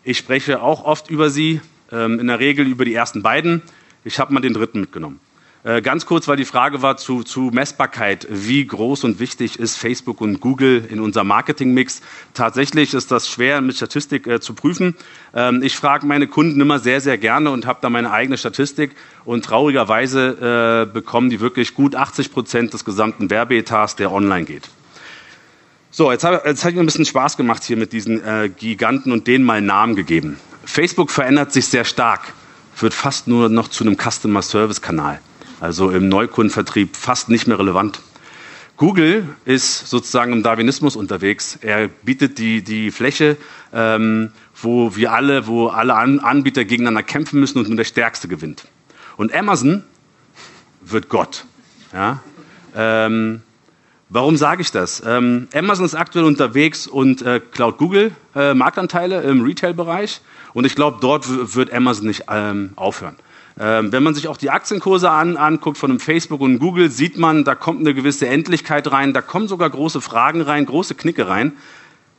ich spreche auch oft über sie, ähm, in der Regel über die ersten beiden. Ich habe mal den dritten mitgenommen. Äh, ganz kurz, weil die Frage war zu, zu, Messbarkeit. Wie groß und wichtig ist Facebook und Google in unserem Marketingmix? Tatsächlich ist das schwer mit Statistik äh, zu prüfen. Ähm, ich frage meine Kunden immer sehr, sehr gerne und habe da meine eigene Statistik. Und traurigerweise äh, bekommen die wirklich gut 80 Prozent des gesamten Werbeetats, der online geht. So, jetzt habe jetzt ich mir ein bisschen Spaß gemacht hier mit diesen äh, Giganten und denen mal Namen gegeben. Facebook verändert sich sehr stark, wird fast nur noch zu einem Customer Service Kanal. Also im Neukundenvertrieb fast nicht mehr relevant. Google ist sozusagen im Darwinismus unterwegs. Er bietet die, die Fläche, ähm, wo wir alle, wo alle An Anbieter gegeneinander kämpfen müssen und nur der Stärkste gewinnt. Und Amazon wird Gott. Ja? Ähm, Warum sage ich das? Ähm, Amazon ist aktuell unterwegs und äh, klaut Google äh, Marktanteile im Retail-Bereich und ich glaube, dort wird Amazon nicht ähm, aufhören. Ähm, wenn man sich auch die Aktienkurse an, anguckt von einem Facebook und Google, sieht man, da kommt eine gewisse Endlichkeit rein, da kommen sogar große Fragen rein, große Knicke rein.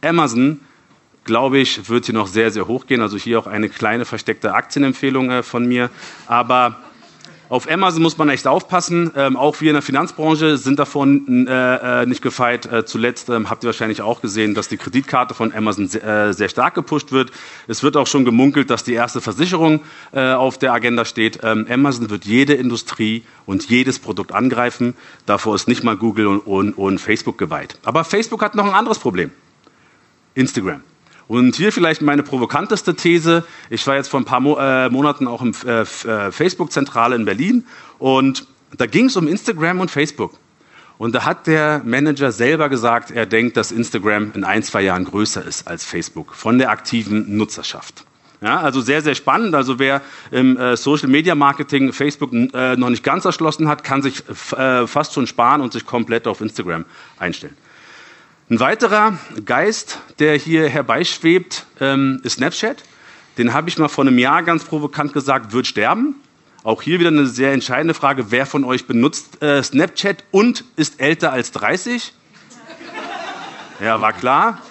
Amazon, glaube ich, wird hier noch sehr, sehr hoch gehen. Also hier auch eine kleine versteckte Aktienempfehlung äh, von mir. Aber auf Amazon muss man echt aufpassen. Ähm, auch wir in der Finanzbranche sind davon äh, äh, nicht gefeit. Äh, zuletzt ähm, habt ihr wahrscheinlich auch gesehen, dass die Kreditkarte von Amazon sehr, äh, sehr stark gepusht wird. Es wird auch schon gemunkelt, dass die erste Versicherung äh, auf der Agenda steht. Ähm, Amazon wird jede Industrie und jedes Produkt angreifen. Davor ist nicht mal Google und, und, und Facebook geweiht. Aber Facebook hat noch ein anderes Problem. Instagram. Und hier vielleicht meine provokanteste These. Ich war jetzt vor ein paar Mo äh, Monaten auch im äh, äh Facebook-Zentrale in Berlin und da ging es um Instagram und Facebook. Und da hat der Manager selber gesagt, er denkt, dass Instagram in ein, zwei Jahren größer ist als Facebook von der aktiven Nutzerschaft. Ja, also sehr, sehr spannend. Also wer im äh, Social Media Marketing Facebook äh, noch nicht ganz erschlossen hat, kann sich äh, fast schon sparen und sich komplett auf Instagram einstellen. Ein weiterer Geist, der hier herbeischwebt, ähm, ist Snapchat. Den habe ich mal vor einem Jahr ganz provokant gesagt, wird sterben. Auch hier wieder eine sehr entscheidende Frage, wer von euch benutzt äh, Snapchat und ist älter als 30? Ja, war klar.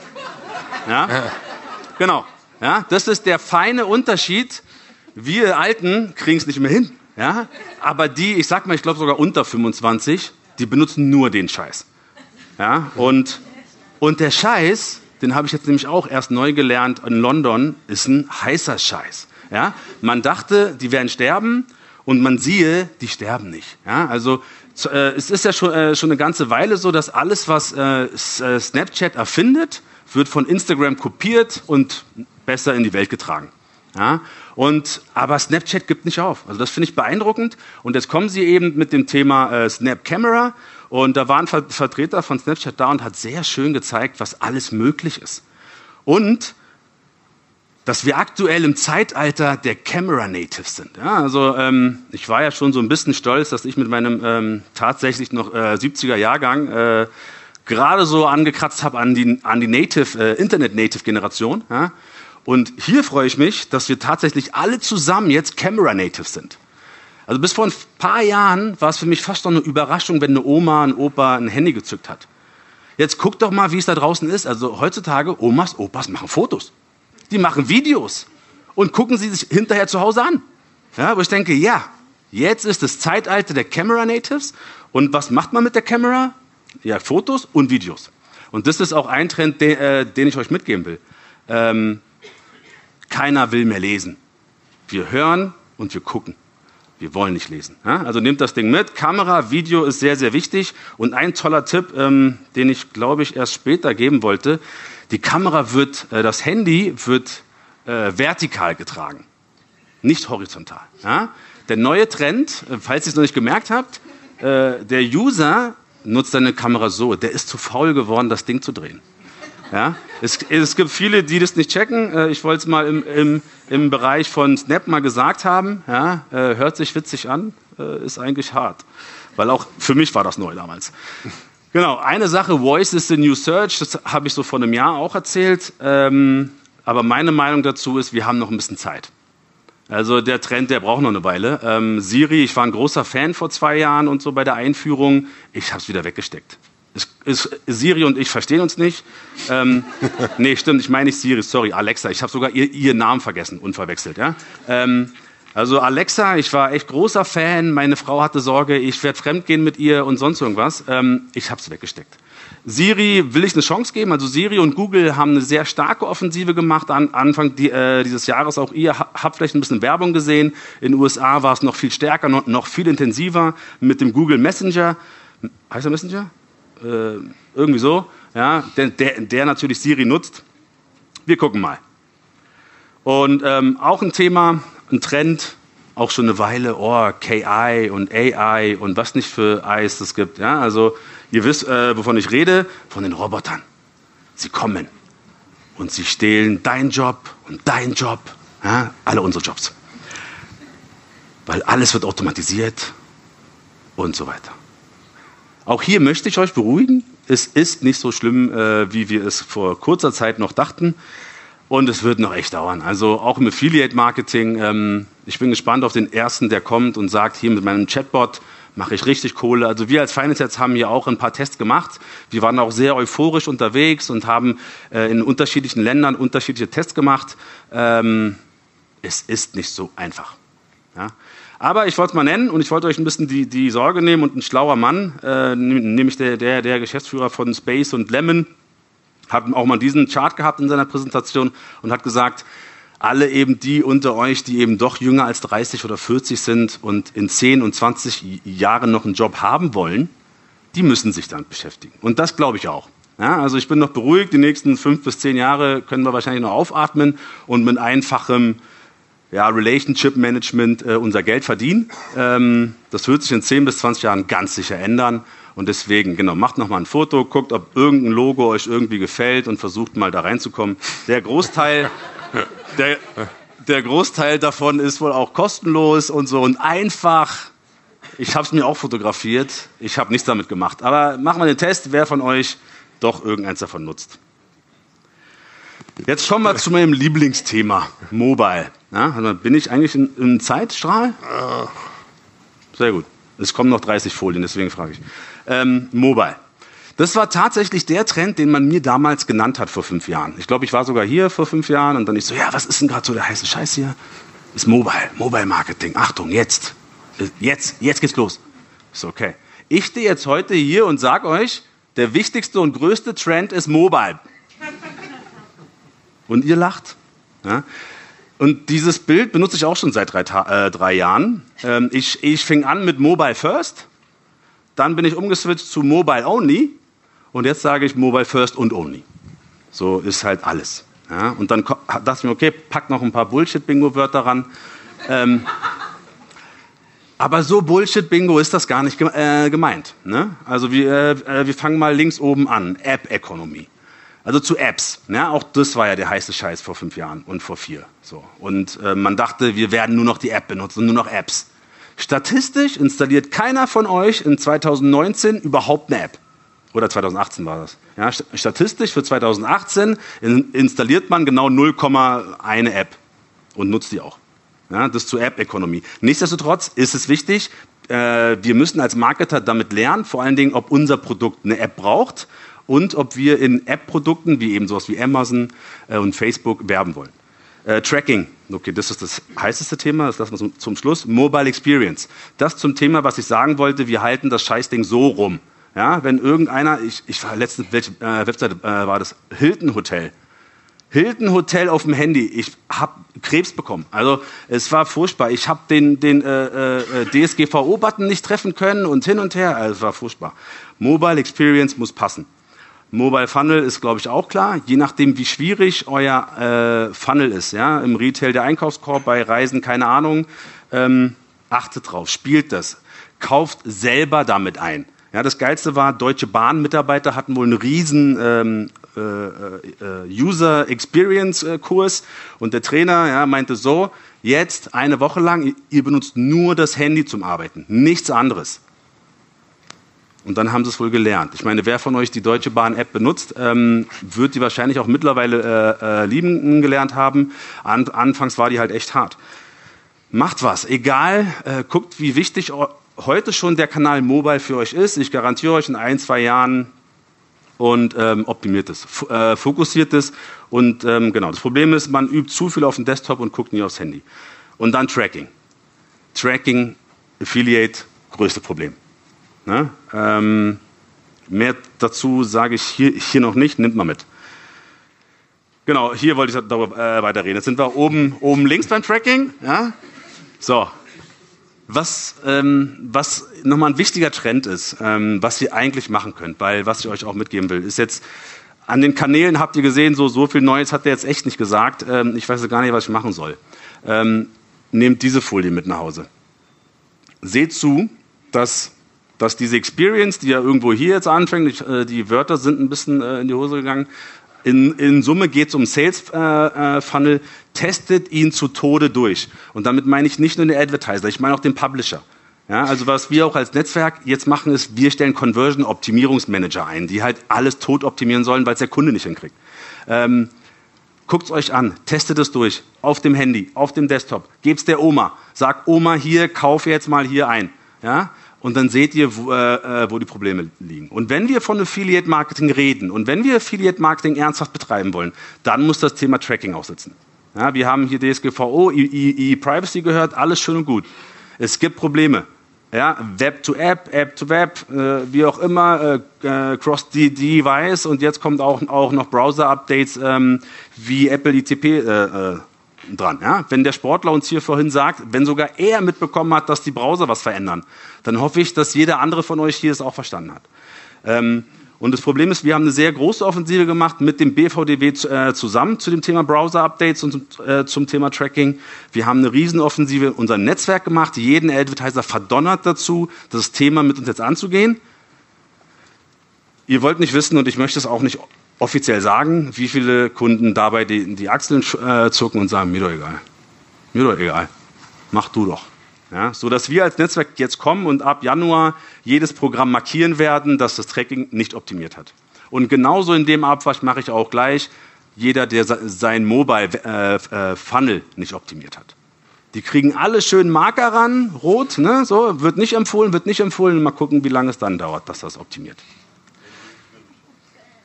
Ja, genau. Ja, das ist der feine Unterschied. Wir Alten kriegen es nicht mehr hin. Ja, aber die, ich sag mal, ich glaube sogar unter 25, die benutzen nur den Scheiß. Ja, und, und der Scheiß, den habe ich jetzt nämlich auch erst neu gelernt in London, ist ein heißer Scheiß. Ja, man dachte, die werden sterben und man siehe, die sterben nicht. Ja, also äh, es ist ja schon, äh, schon eine ganze Weile so, dass alles, was äh, äh Snapchat erfindet, wird von Instagram kopiert und besser in die Welt getragen. Ja? Und, aber Snapchat gibt nicht auf. Also das finde ich beeindruckend. Und jetzt kommen sie eben mit dem Thema äh, Snap Camera. Und da war ein Ver Vertreter von Snapchat da und hat sehr schön gezeigt, was alles möglich ist. Und dass wir aktuell im Zeitalter der Camera Natives sind. Ja, also ähm, ich war ja schon so ein bisschen stolz, dass ich mit meinem ähm, tatsächlich noch äh, 70er Jahrgang äh, gerade so angekratzt habe an die, an die Native, äh, Internet-Native-Generation. Ja? Und hier freue ich mich, dass wir tatsächlich alle zusammen jetzt Camera-Native sind. Also bis vor ein paar Jahren war es für mich fast noch eine Überraschung, wenn eine Oma, ein Opa ein Handy gezückt hat. Jetzt guckt doch mal, wie es da draußen ist. Also heutzutage, Omas, Opas machen Fotos. Die machen Videos und gucken sie sich hinterher zu Hause an. Ja, wo ich denke, ja, jetzt ist das Zeitalter der Camera Natives. Und was macht man mit der Kamera? Ja, Fotos und Videos. Und das ist auch ein Trend, den, äh, den ich euch mitgeben will. Ähm, keiner will mehr lesen. Wir hören und wir gucken. Wir wollen nicht lesen. Also nehmt das Ding mit. Kamera, Video ist sehr, sehr wichtig. Und ein toller Tipp, ähm, den ich, glaube ich, erst später geben wollte. Die Kamera wird, äh, das Handy wird äh, vertikal getragen, nicht horizontal. Der neue Trend, äh, falls ihr es noch nicht gemerkt habt, der User nutzt seine Kamera so. Der ist zu faul geworden, das Ding zu drehen. Ja? Es, es gibt viele, die das nicht checken. Äh, ich wollte es mal im, im, im Bereich von Snap mal gesagt haben. Ja? Äh, hört sich witzig an, äh, ist eigentlich hart. Weil auch für mich war das neu damals. Genau, eine Sache, Voice is the new search, das habe ich so vor einem Jahr auch erzählt. Ähm, aber meine Meinung dazu ist, wir haben noch ein bisschen Zeit. Also der Trend, der braucht noch eine Weile. Ähm, Siri, ich war ein großer Fan vor zwei Jahren und so bei der Einführung. Ich habe es wieder weggesteckt. Es, Siri und ich verstehen uns nicht. Ähm, nee, stimmt, ich meine nicht Siri, sorry, Alexa. Ich habe sogar ihr, ihren Namen vergessen, unverwechselt. Ja? Ähm, also Alexa, ich war echt großer Fan. Meine Frau hatte Sorge, ich werde fremdgehen mit ihr und sonst irgendwas. Ähm, ich habe es weggesteckt. Siri will ich eine Chance geben. Also Siri und Google haben eine sehr starke Offensive gemacht an Anfang die, äh, dieses Jahres. Auch ihr habt vielleicht ein bisschen Werbung gesehen. In den USA war es noch viel stärker, noch, noch viel intensiver mit dem Google Messenger. Heißt der Messenger? Äh, irgendwie so, ja, der, der, der, natürlich Siri nutzt. Wir gucken mal. Und ähm, auch ein Thema, ein Trend, auch schon eine Weile, oh, KI und AI und was nicht für Eyes es gibt. Ja? Also ihr wisst, äh, wovon ich rede, von den Robotern. Sie kommen und sie stehlen deinen Job und deinen Job, ja? alle unsere Jobs. Weil alles wird automatisiert und so weiter. Auch hier möchte ich euch beruhigen. Es ist nicht so schlimm, äh, wie wir es vor kurzer Zeit noch dachten. Und es wird noch echt dauern. Also auch im Affiliate-Marketing. Ähm, ich bin gespannt auf den ersten, der kommt und sagt, hier mit meinem Chatbot mache ich richtig Kohle. Also wir als Finance haben hier auch ein paar Tests gemacht. Wir waren auch sehr euphorisch unterwegs und haben äh, in unterschiedlichen Ländern unterschiedliche Tests gemacht. Ähm, es ist nicht so einfach. Ja? Aber ich wollte es mal nennen und ich wollte euch ein bisschen die, die Sorge nehmen und ein schlauer Mann, äh, nämlich der, der, der Geschäftsführer von Space und Lemon, hat auch mal diesen Chart gehabt in seiner Präsentation und hat gesagt, alle eben die unter euch, die eben doch jünger als 30 oder 40 sind und in 10 und 20 Jahren noch einen Job haben wollen, die müssen sich dann beschäftigen. Und das glaube ich auch. Ja, also ich bin noch beruhigt, die nächsten fünf bis zehn Jahre können wir wahrscheinlich noch aufatmen und mit einfachem ja, Relationship Management äh, unser Geld verdienen. Ähm, das wird sich in 10 bis 20 Jahren ganz sicher ändern. Und deswegen, genau, macht noch mal ein Foto, guckt, ob irgendein Logo euch irgendwie gefällt und versucht mal da reinzukommen. Der Großteil, der, der Großteil davon ist wohl auch kostenlos und so und einfach. Ich habe es mir auch fotografiert. Ich habe nichts damit gemacht. Aber machen wir den Test, wer von euch doch irgendeins davon nutzt. Jetzt kommen wir zu meinem Lieblingsthema, Mobile. Ja, also bin ich eigentlich im Zeitstrahl? Sehr gut. Es kommen noch 30 Folien, deswegen frage ich. Ähm, Mobile. Das war tatsächlich der Trend, den man mir damals genannt hat vor fünf Jahren. Ich glaube, ich war sogar hier vor fünf Jahren und dann ich so, ja, was ist denn gerade so der heiße Scheiß hier? Ist Mobile, Mobile Marketing. Achtung, jetzt, jetzt, jetzt geht's los. Ist okay. Ich stehe jetzt heute hier und sage euch, der wichtigste und größte Trend ist Mobile. Und ihr lacht. Ja? Und dieses Bild benutze ich auch schon seit drei, äh, drei Jahren. Ähm, ich, ich fing an mit Mobile First, dann bin ich umgeswitcht zu Mobile Only und jetzt sage ich Mobile First und Only. So ist halt alles. Ja? Und dann dachte ich mir, okay, pack noch ein paar Bullshit-Bingo-Wörter ran. Ähm, aber so Bullshit-Bingo ist das gar nicht äh, gemeint. Ne? Also wir, äh, wir fangen mal links oben an. App-Ökonomie. Also zu Apps. Ja, auch das war ja der heiße Scheiß vor fünf Jahren und vor vier. So. Und äh, man dachte, wir werden nur noch die App benutzen, nur noch Apps. Statistisch installiert keiner von euch in 2019 überhaupt eine App. Oder 2018 war das. Ja, statistisch für 2018 in, installiert man genau 0,1 App und nutzt die auch. Ja, das zur App-Ökonomie. Nichtsdestotrotz ist es wichtig, äh, wir müssen als Marketer damit lernen, vor allen Dingen, ob unser Produkt eine App braucht und ob wir in App-Produkten wie eben sowas wie Amazon äh, und Facebook werben wollen. Äh, Tracking, okay, das ist das heißeste Thema, das lassen wir zum, zum, Schluss. Mobile Experience, das zum Thema, was ich sagen wollte, wir halten das Scheißding so rum. Ja, wenn irgendeiner, ich, ich war letztens, welche äh, Webseite äh, war das? Hilton Hotel. Hilton Hotel auf dem Handy. Ich habe Krebs bekommen. Also es war furchtbar. Ich habe den, den äh, äh, DSGVO-Button nicht treffen können und hin und her. Also es war furchtbar. Mobile Experience muss passen. Mobile Funnel ist, glaube ich, auch klar. Je nachdem, wie schwierig euer äh, Funnel ist, ja, im Retail der Einkaufskorb, bei Reisen, keine Ahnung, ähm, achtet drauf, spielt das, kauft selber damit ein. Ja, das Geilste war, Deutsche Bahn-Mitarbeiter hatten wohl einen riesen ähm, äh, äh, User Experience äh, Kurs und der Trainer ja, meinte so, jetzt eine Woche lang, ihr benutzt nur das Handy zum Arbeiten, nichts anderes. Und dann haben sie es wohl gelernt. Ich meine, wer von euch die Deutsche Bahn App benutzt, ähm, wird die wahrscheinlich auch mittlerweile äh, äh, lieben gelernt haben. An, anfangs war die halt echt hart. Macht was, egal, äh, guckt, wie wichtig heute schon der Kanal Mobile für euch ist. Ich garantiere euch in ein, zwei Jahren und ähm, optimiert es, äh, fokussiert es. Und ähm, genau, das Problem ist, man übt zu viel auf dem Desktop und guckt nie aufs Handy. Und dann Tracking. Tracking, Affiliate, größte Problem. Ne? Ähm, mehr dazu sage ich hier, hier noch nicht, nimmt mal mit. Genau, hier wollte ich darüber äh, weiterreden. Jetzt sind wir oben, oben links beim Tracking. Ja? So, was, ähm, was nochmal ein wichtiger Trend ist, ähm, was ihr eigentlich machen könnt, weil was ich euch auch mitgeben will, ist jetzt, an den Kanälen habt ihr gesehen, so, so viel Neues hat der jetzt echt nicht gesagt. Ähm, ich weiß gar nicht, was ich machen soll. Ähm, nehmt diese Folie mit nach Hause. Seht zu, dass dass diese Experience, die ja irgendwo hier jetzt anfängt, äh, die Wörter sind ein bisschen äh, in die Hose gegangen, in, in Summe geht es um Sales äh, Funnel, testet ihn zu Tode durch. Und damit meine ich nicht nur den Advertiser, ich meine auch den Publisher. Ja, also was wir auch als Netzwerk jetzt machen, ist, wir stellen Conversion Optimierungsmanager ein, die halt alles tot optimieren sollen, weil es der Kunde nicht hinkriegt. Ähm, Guckt es euch an, testet es durch, auf dem Handy, auf dem Desktop, gebt es der Oma, sag Oma hier, kaufe jetzt mal hier ein. Ja? Und dann seht ihr, wo, äh, wo die Probleme liegen. Und wenn wir von Affiliate Marketing reden und wenn wir Affiliate Marketing ernsthaft betreiben wollen, dann muss das Thema Tracking auch sitzen. Ja, wir haben hier DSGVO, E-Privacy gehört, alles schön und gut. Es gibt Probleme. Ja, Web to App, App to Web, äh, wie auch immer, äh, äh Cross Device und jetzt kommt auch, auch noch Browser Updates ähm, wie Apple ITP äh, äh, dran. Ja? Wenn der Sportler uns hier vorhin sagt, wenn sogar er mitbekommen hat, dass die Browser was verändern, dann hoffe ich, dass jeder andere von euch hier es auch verstanden hat. Ähm, und das Problem ist, wir haben eine sehr große Offensive gemacht mit dem BVDW äh, zusammen zu dem Thema Browser-Updates und zum, äh, zum, Thema Tracking. Wir haben eine Riesenoffensive in unser Netzwerk gemacht, jeden Advertiser verdonnert dazu, das Thema mit uns jetzt anzugehen. ihr wollt nicht wissen und ich möchte es auch nicht offiziell sagen, wie viele Kunden dabei die, die Achseln äh, zucken und sagen, mir doch egal. Mir doch egal. Mach du doch. Ja, so dass wir als Netzwerk jetzt kommen und ab Januar jedes Programm markieren werden, das das Tracking nicht optimiert hat. Und genauso in dem Abwasch mache ich auch gleich jeder, der sein Mobile äh, äh, Funnel nicht optimiert hat. Die kriegen alle schön Marker ran, rot, ne, so, wird nicht empfohlen, wird nicht empfohlen. Mal gucken, wie lange es dann dauert, dass das optimiert.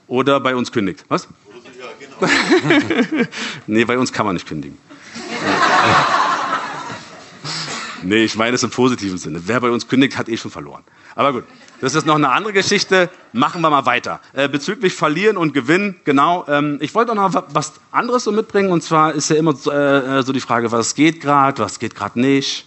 Oder bei uns kündigt. Was? Ja, genau. nee, bei uns kann man nicht kündigen. nee, ich meine es im positiven Sinne. Wer bei uns kündigt, hat eh schon verloren. Aber gut, das ist noch eine andere Geschichte. Machen wir mal weiter. Äh, bezüglich Verlieren und Gewinnen, genau. Ähm, ich wollte auch noch was anderes so mitbringen. Und zwar ist ja immer so, äh, so die Frage, was geht gerade, was geht gerade nicht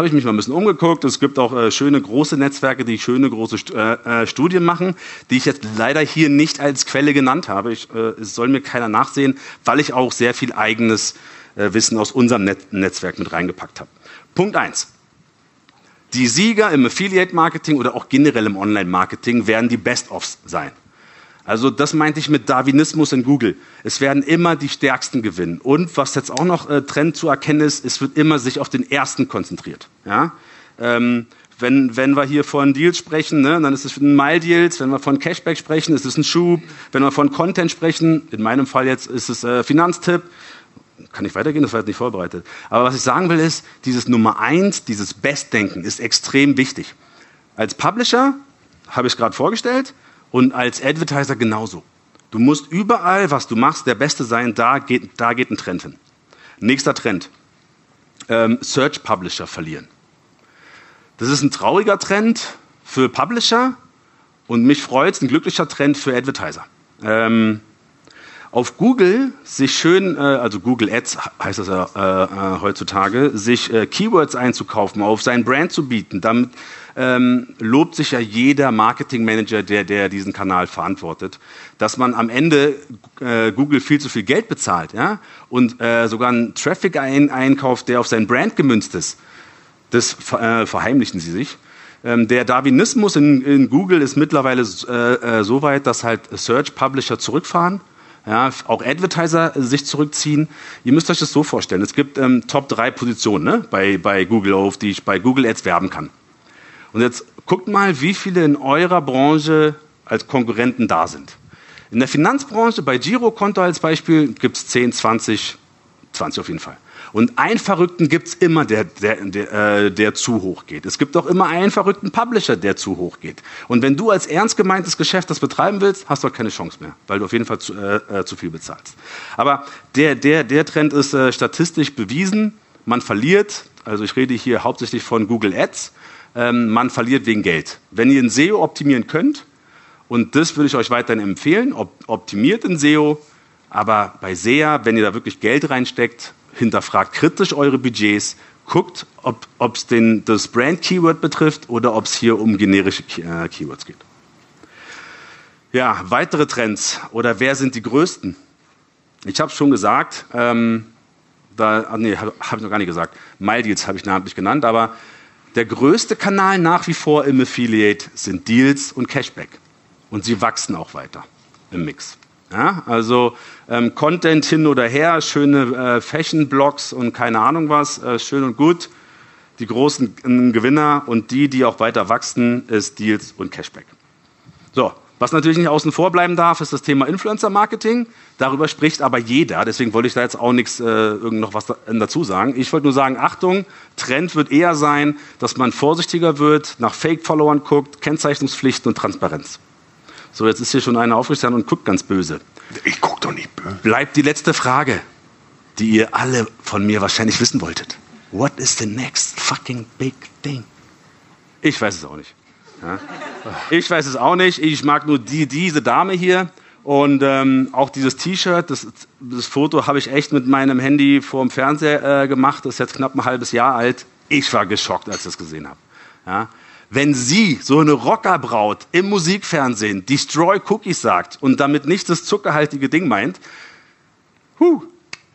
habe ich mich mal ein bisschen umgeguckt. Es gibt auch äh, schöne große Netzwerke, die schöne große St äh, äh, Studien machen, die ich jetzt leider hier nicht als Quelle genannt habe. Ich, äh, es soll mir keiner nachsehen, weil ich auch sehr viel eigenes äh, Wissen aus unserem Net Netzwerk mit reingepackt habe. Punkt eins: Die Sieger im Affiliate-Marketing oder auch generell im Online-Marketing werden die Best-ofs sein. Also das meinte ich mit Darwinismus in Google. Es werden immer die Stärksten gewinnen. Und was jetzt auch noch äh, Trend zu erkennen ist, es wird immer sich auf den Ersten konzentriert. Ja? Ähm, wenn, wenn wir hier von Deals sprechen, ne, dann ist es ein Mile-Deals. Wenn wir von Cashback sprechen, ist es ein Schub. Wenn wir von Content sprechen, in meinem Fall jetzt ist es äh, Finanztipp. Kann ich weitergehen? Das war jetzt nicht vorbereitet. Aber was ich sagen will ist, dieses Nummer eins, dieses Bestdenken ist extrem wichtig. Als Publisher habe ich es gerade vorgestellt. Und als Advertiser genauso. Du musst überall, was du machst, der Beste sein. Da geht, da geht ein Trend hin. Nächster Trend. Ähm, Search Publisher verlieren. Das ist ein trauriger Trend für Publisher und mich freut es, ein glücklicher Trend für Advertiser. Ähm, auf Google sich schön, äh, also Google Ads heißt das ja äh, äh, heutzutage, sich äh, Keywords einzukaufen, auf sein Brand zu bieten, damit ähm, lobt sich ja jeder Marketingmanager, der, der diesen Kanal verantwortet, dass man am Ende äh, Google viel zu viel Geld bezahlt ja? und äh, sogar einen Traffic ein, einkauft, der auf sein Brand gemünzt ist. Das äh, verheimlichen sie sich. Ähm, der Darwinismus in, in, Google ist mittlerweile äh, äh, so weit, dass halt Search Publisher zurückfahren. Ja, auch Advertiser sich zurückziehen. Ihr müsst euch das so vorstellen. Es gibt ähm, Top 3 Positionen ne, bei, bei Google, auf die ich bei Google Ads werben kann. Und jetzt guckt mal, wie viele in eurer Branche als Konkurrenten da sind. In der Finanzbranche, bei Girokonto als Beispiel, gibt es 10, 20, 20 auf jeden Fall. Und einen Verrückten gibt es immer, der, der, der, äh, der zu hoch geht. Es gibt auch immer einen verrückten Publisher, der zu hoch geht. Und wenn du als ernst gemeintes Geschäft das betreiben willst, hast du auch keine Chance mehr, weil du auf jeden Fall zu, äh, äh zu viel bezahlst. Aber der, der, der Trend ist äh, statistisch bewiesen. Man verliert, also ich rede hier hauptsächlich von Google Ads, man verliert wegen Geld. Wenn ihr ein SEO optimieren könnt, und das würde ich euch weiterhin empfehlen, op optimiert in SEO, aber bei SEA, wenn ihr da wirklich Geld reinsteckt, hinterfragt kritisch eure Budgets, guckt, ob es das Brand-Keyword betrifft oder ob es hier um generische äh, Keywords geht. Ja, weitere Trends oder wer sind die größten? Ich habe es schon gesagt, ähm, da, ah, nee, habe hab ich noch gar nicht gesagt. MyDeals habe ich namentlich genannt, aber der größte Kanal nach wie vor im Affiliate sind Deals und Cashback. Und sie wachsen auch weiter im Mix. Ja, also ähm, Content hin oder her, schöne äh, Fashion-Blogs und keine Ahnung was, äh, schön und gut. Die großen Gewinner und die, die auch weiter wachsen, ist Deals und Cashback. So, was natürlich nicht außen vor bleiben darf, ist das Thema Influencer-Marketing. Darüber spricht aber jeder. Deswegen wollte ich da jetzt auch nichts, äh, irgend noch was da, dazu sagen. Ich wollte nur sagen, Achtung, Trend wird eher sein, dass man vorsichtiger wird, nach Fake-Followern guckt, Kennzeichnungspflichten und Transparenz. So, jetzt ist hier schon einer aufgestanden und guckt ganz böse. Ich guck doch nicht böse. Bleibt die letzte Frage, die ihr alle von mir wahrscheinlich wissen wolltet. What is the next fucking big thing? Ich weiß es auch nicht. Ja. Ich weiß es auch nicht. Ich mag nur die, diese Dame hier. Und ähm, auch dieses T-Shirt, das, das, Foto habe ich echt mit meinem Handy vor dem Fernseher äh, gemacht. Das ist jetzt knapp ein halbes Jahr alt. Ich war geschockt, als ich das gesehen habe. Ja. Wenn sie, so eine Rockerbraut im Musikfernsehen, Destroy Cookies sagt und damit nicht das zuckerhaltige Ding meint, huh,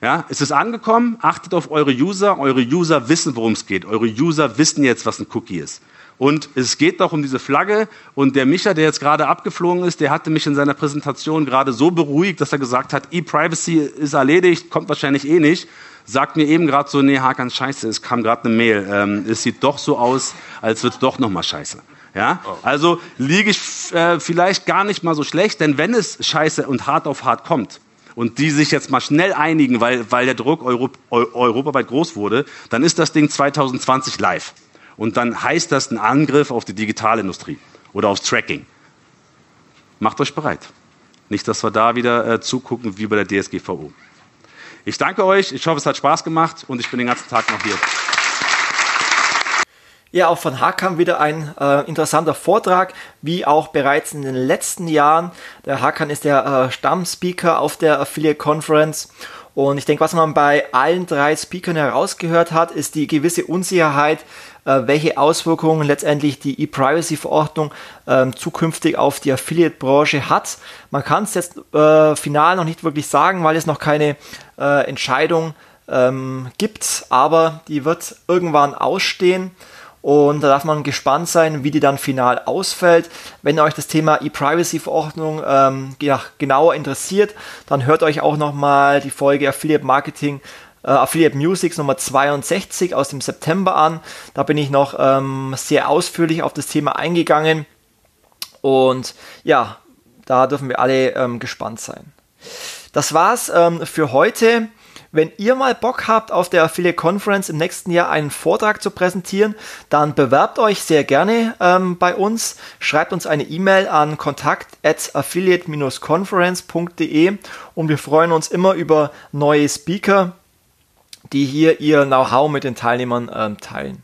ja, es angekommen, achtet auf eure User, eure User wissen, worum es geht. Eure User wissen jetzt, was ein Cookie ist. Und es geht doch um diese Flagge. Und der Micha, der jetzt gerade abgeflogen ist, der hatte mich in seiner Präsentation gerade so beruhigt, dass er gesagt hat, E-Privacy ist erledigt, kommt wahrscheinlich eh nicht. Sagt mir eben gerade so, nee, Hakan, scheiße, es kam gerade eine Mail. Ähm, es sieht doch so aus, als wird es doch nochmal scheiße. Ja? Also liege ich äh, vielleicht gar nicht mal so schlecht, denn wenn es scheiße und hart auf hart kommt, und die sich jetzt mal schnell einigen, weil, weil der Druck Euro, europaweit groß wurde, dann ist das Ding 2020 live. Und dann heißt das ein Angriff auf die Digitalindustrie oder aufs Tracking. Macht euch bereit. Nicht, dass wir da wieder äh, zugucken wie bei der DSGVO. Ich danke euch, ich hoffe, es hat Spaß gemacht und ich bin den ganzen Tag noch hier. Ja, auch von Hakan wieder ein äh, interessanter Vortrag, wie auch bereits in den letzten Jahren. Der Hakan ist der äh, Stammspeaker auf der Affiliate Conference. Und ich denke, was man bei allen drei Speakern herausgehört hat, ist die gewisse Unsicherheit, welche Auswirkungen letztendlich die E-Privacy-Verordnung äh, zukünftig auf die Affiliate-Branche hat. Man kann es jetzt äh, final noch nicht wirklich sagen, weil es noch keine äh, Entscheidung ähm, gibt, aber die wird irgendwann ausstehen. Und da darf man gespannt sein, wie die dann final ausfällt. Wenn euch das Thema E-Privacy-Verordnung ähm, ja, genauer interessiert, dann hört euch auch nochmal die Folge Affiliate Marketing äh, Affiliate Musics Nummer 62 aus dem September an. Da bin ich noch ähm, sehr ausführlich auf das Thema eingegangen. Und ja, da dürfen wir alle ähm, gespannt sein. Das war's ähm, für heute. Wenn ihr mal Bock habt, auf der Affiliate Conference im nächsten Jahr einen Vortrag zu präsentieren, dann bewerbt euch sehr gerne ähm, bei uns. Schreibt uns eine E-Mail an kontakt at affiliate-conference.de und wir freuen uns immer über neue Speaker, die hier ihr Know-how mit den Teilnehmern ähm, teilen.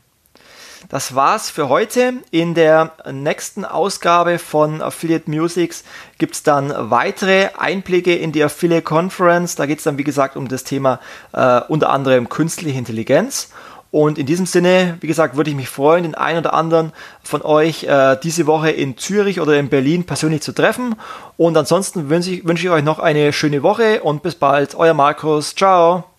Das war's für heute. In der nächsten Ausgabe von Affiliate Musics gibt es dann weitere Einblicke in die Affiliate Conference. Da geht es dann, wie gesagt, um das Thema äh, unter anderem künstliche Intelligenz. Und in diesem Sinne, wie gesagt, würde ich mich freuen, den einen oder anderen von euch äh, diese Woche in Zürich oder in Berlin persönlich zu treffen. Und ansonsten wünsche ich, wünsche ich euch noch eine schöne Woche und bis bald. Euer Markus. Ciao.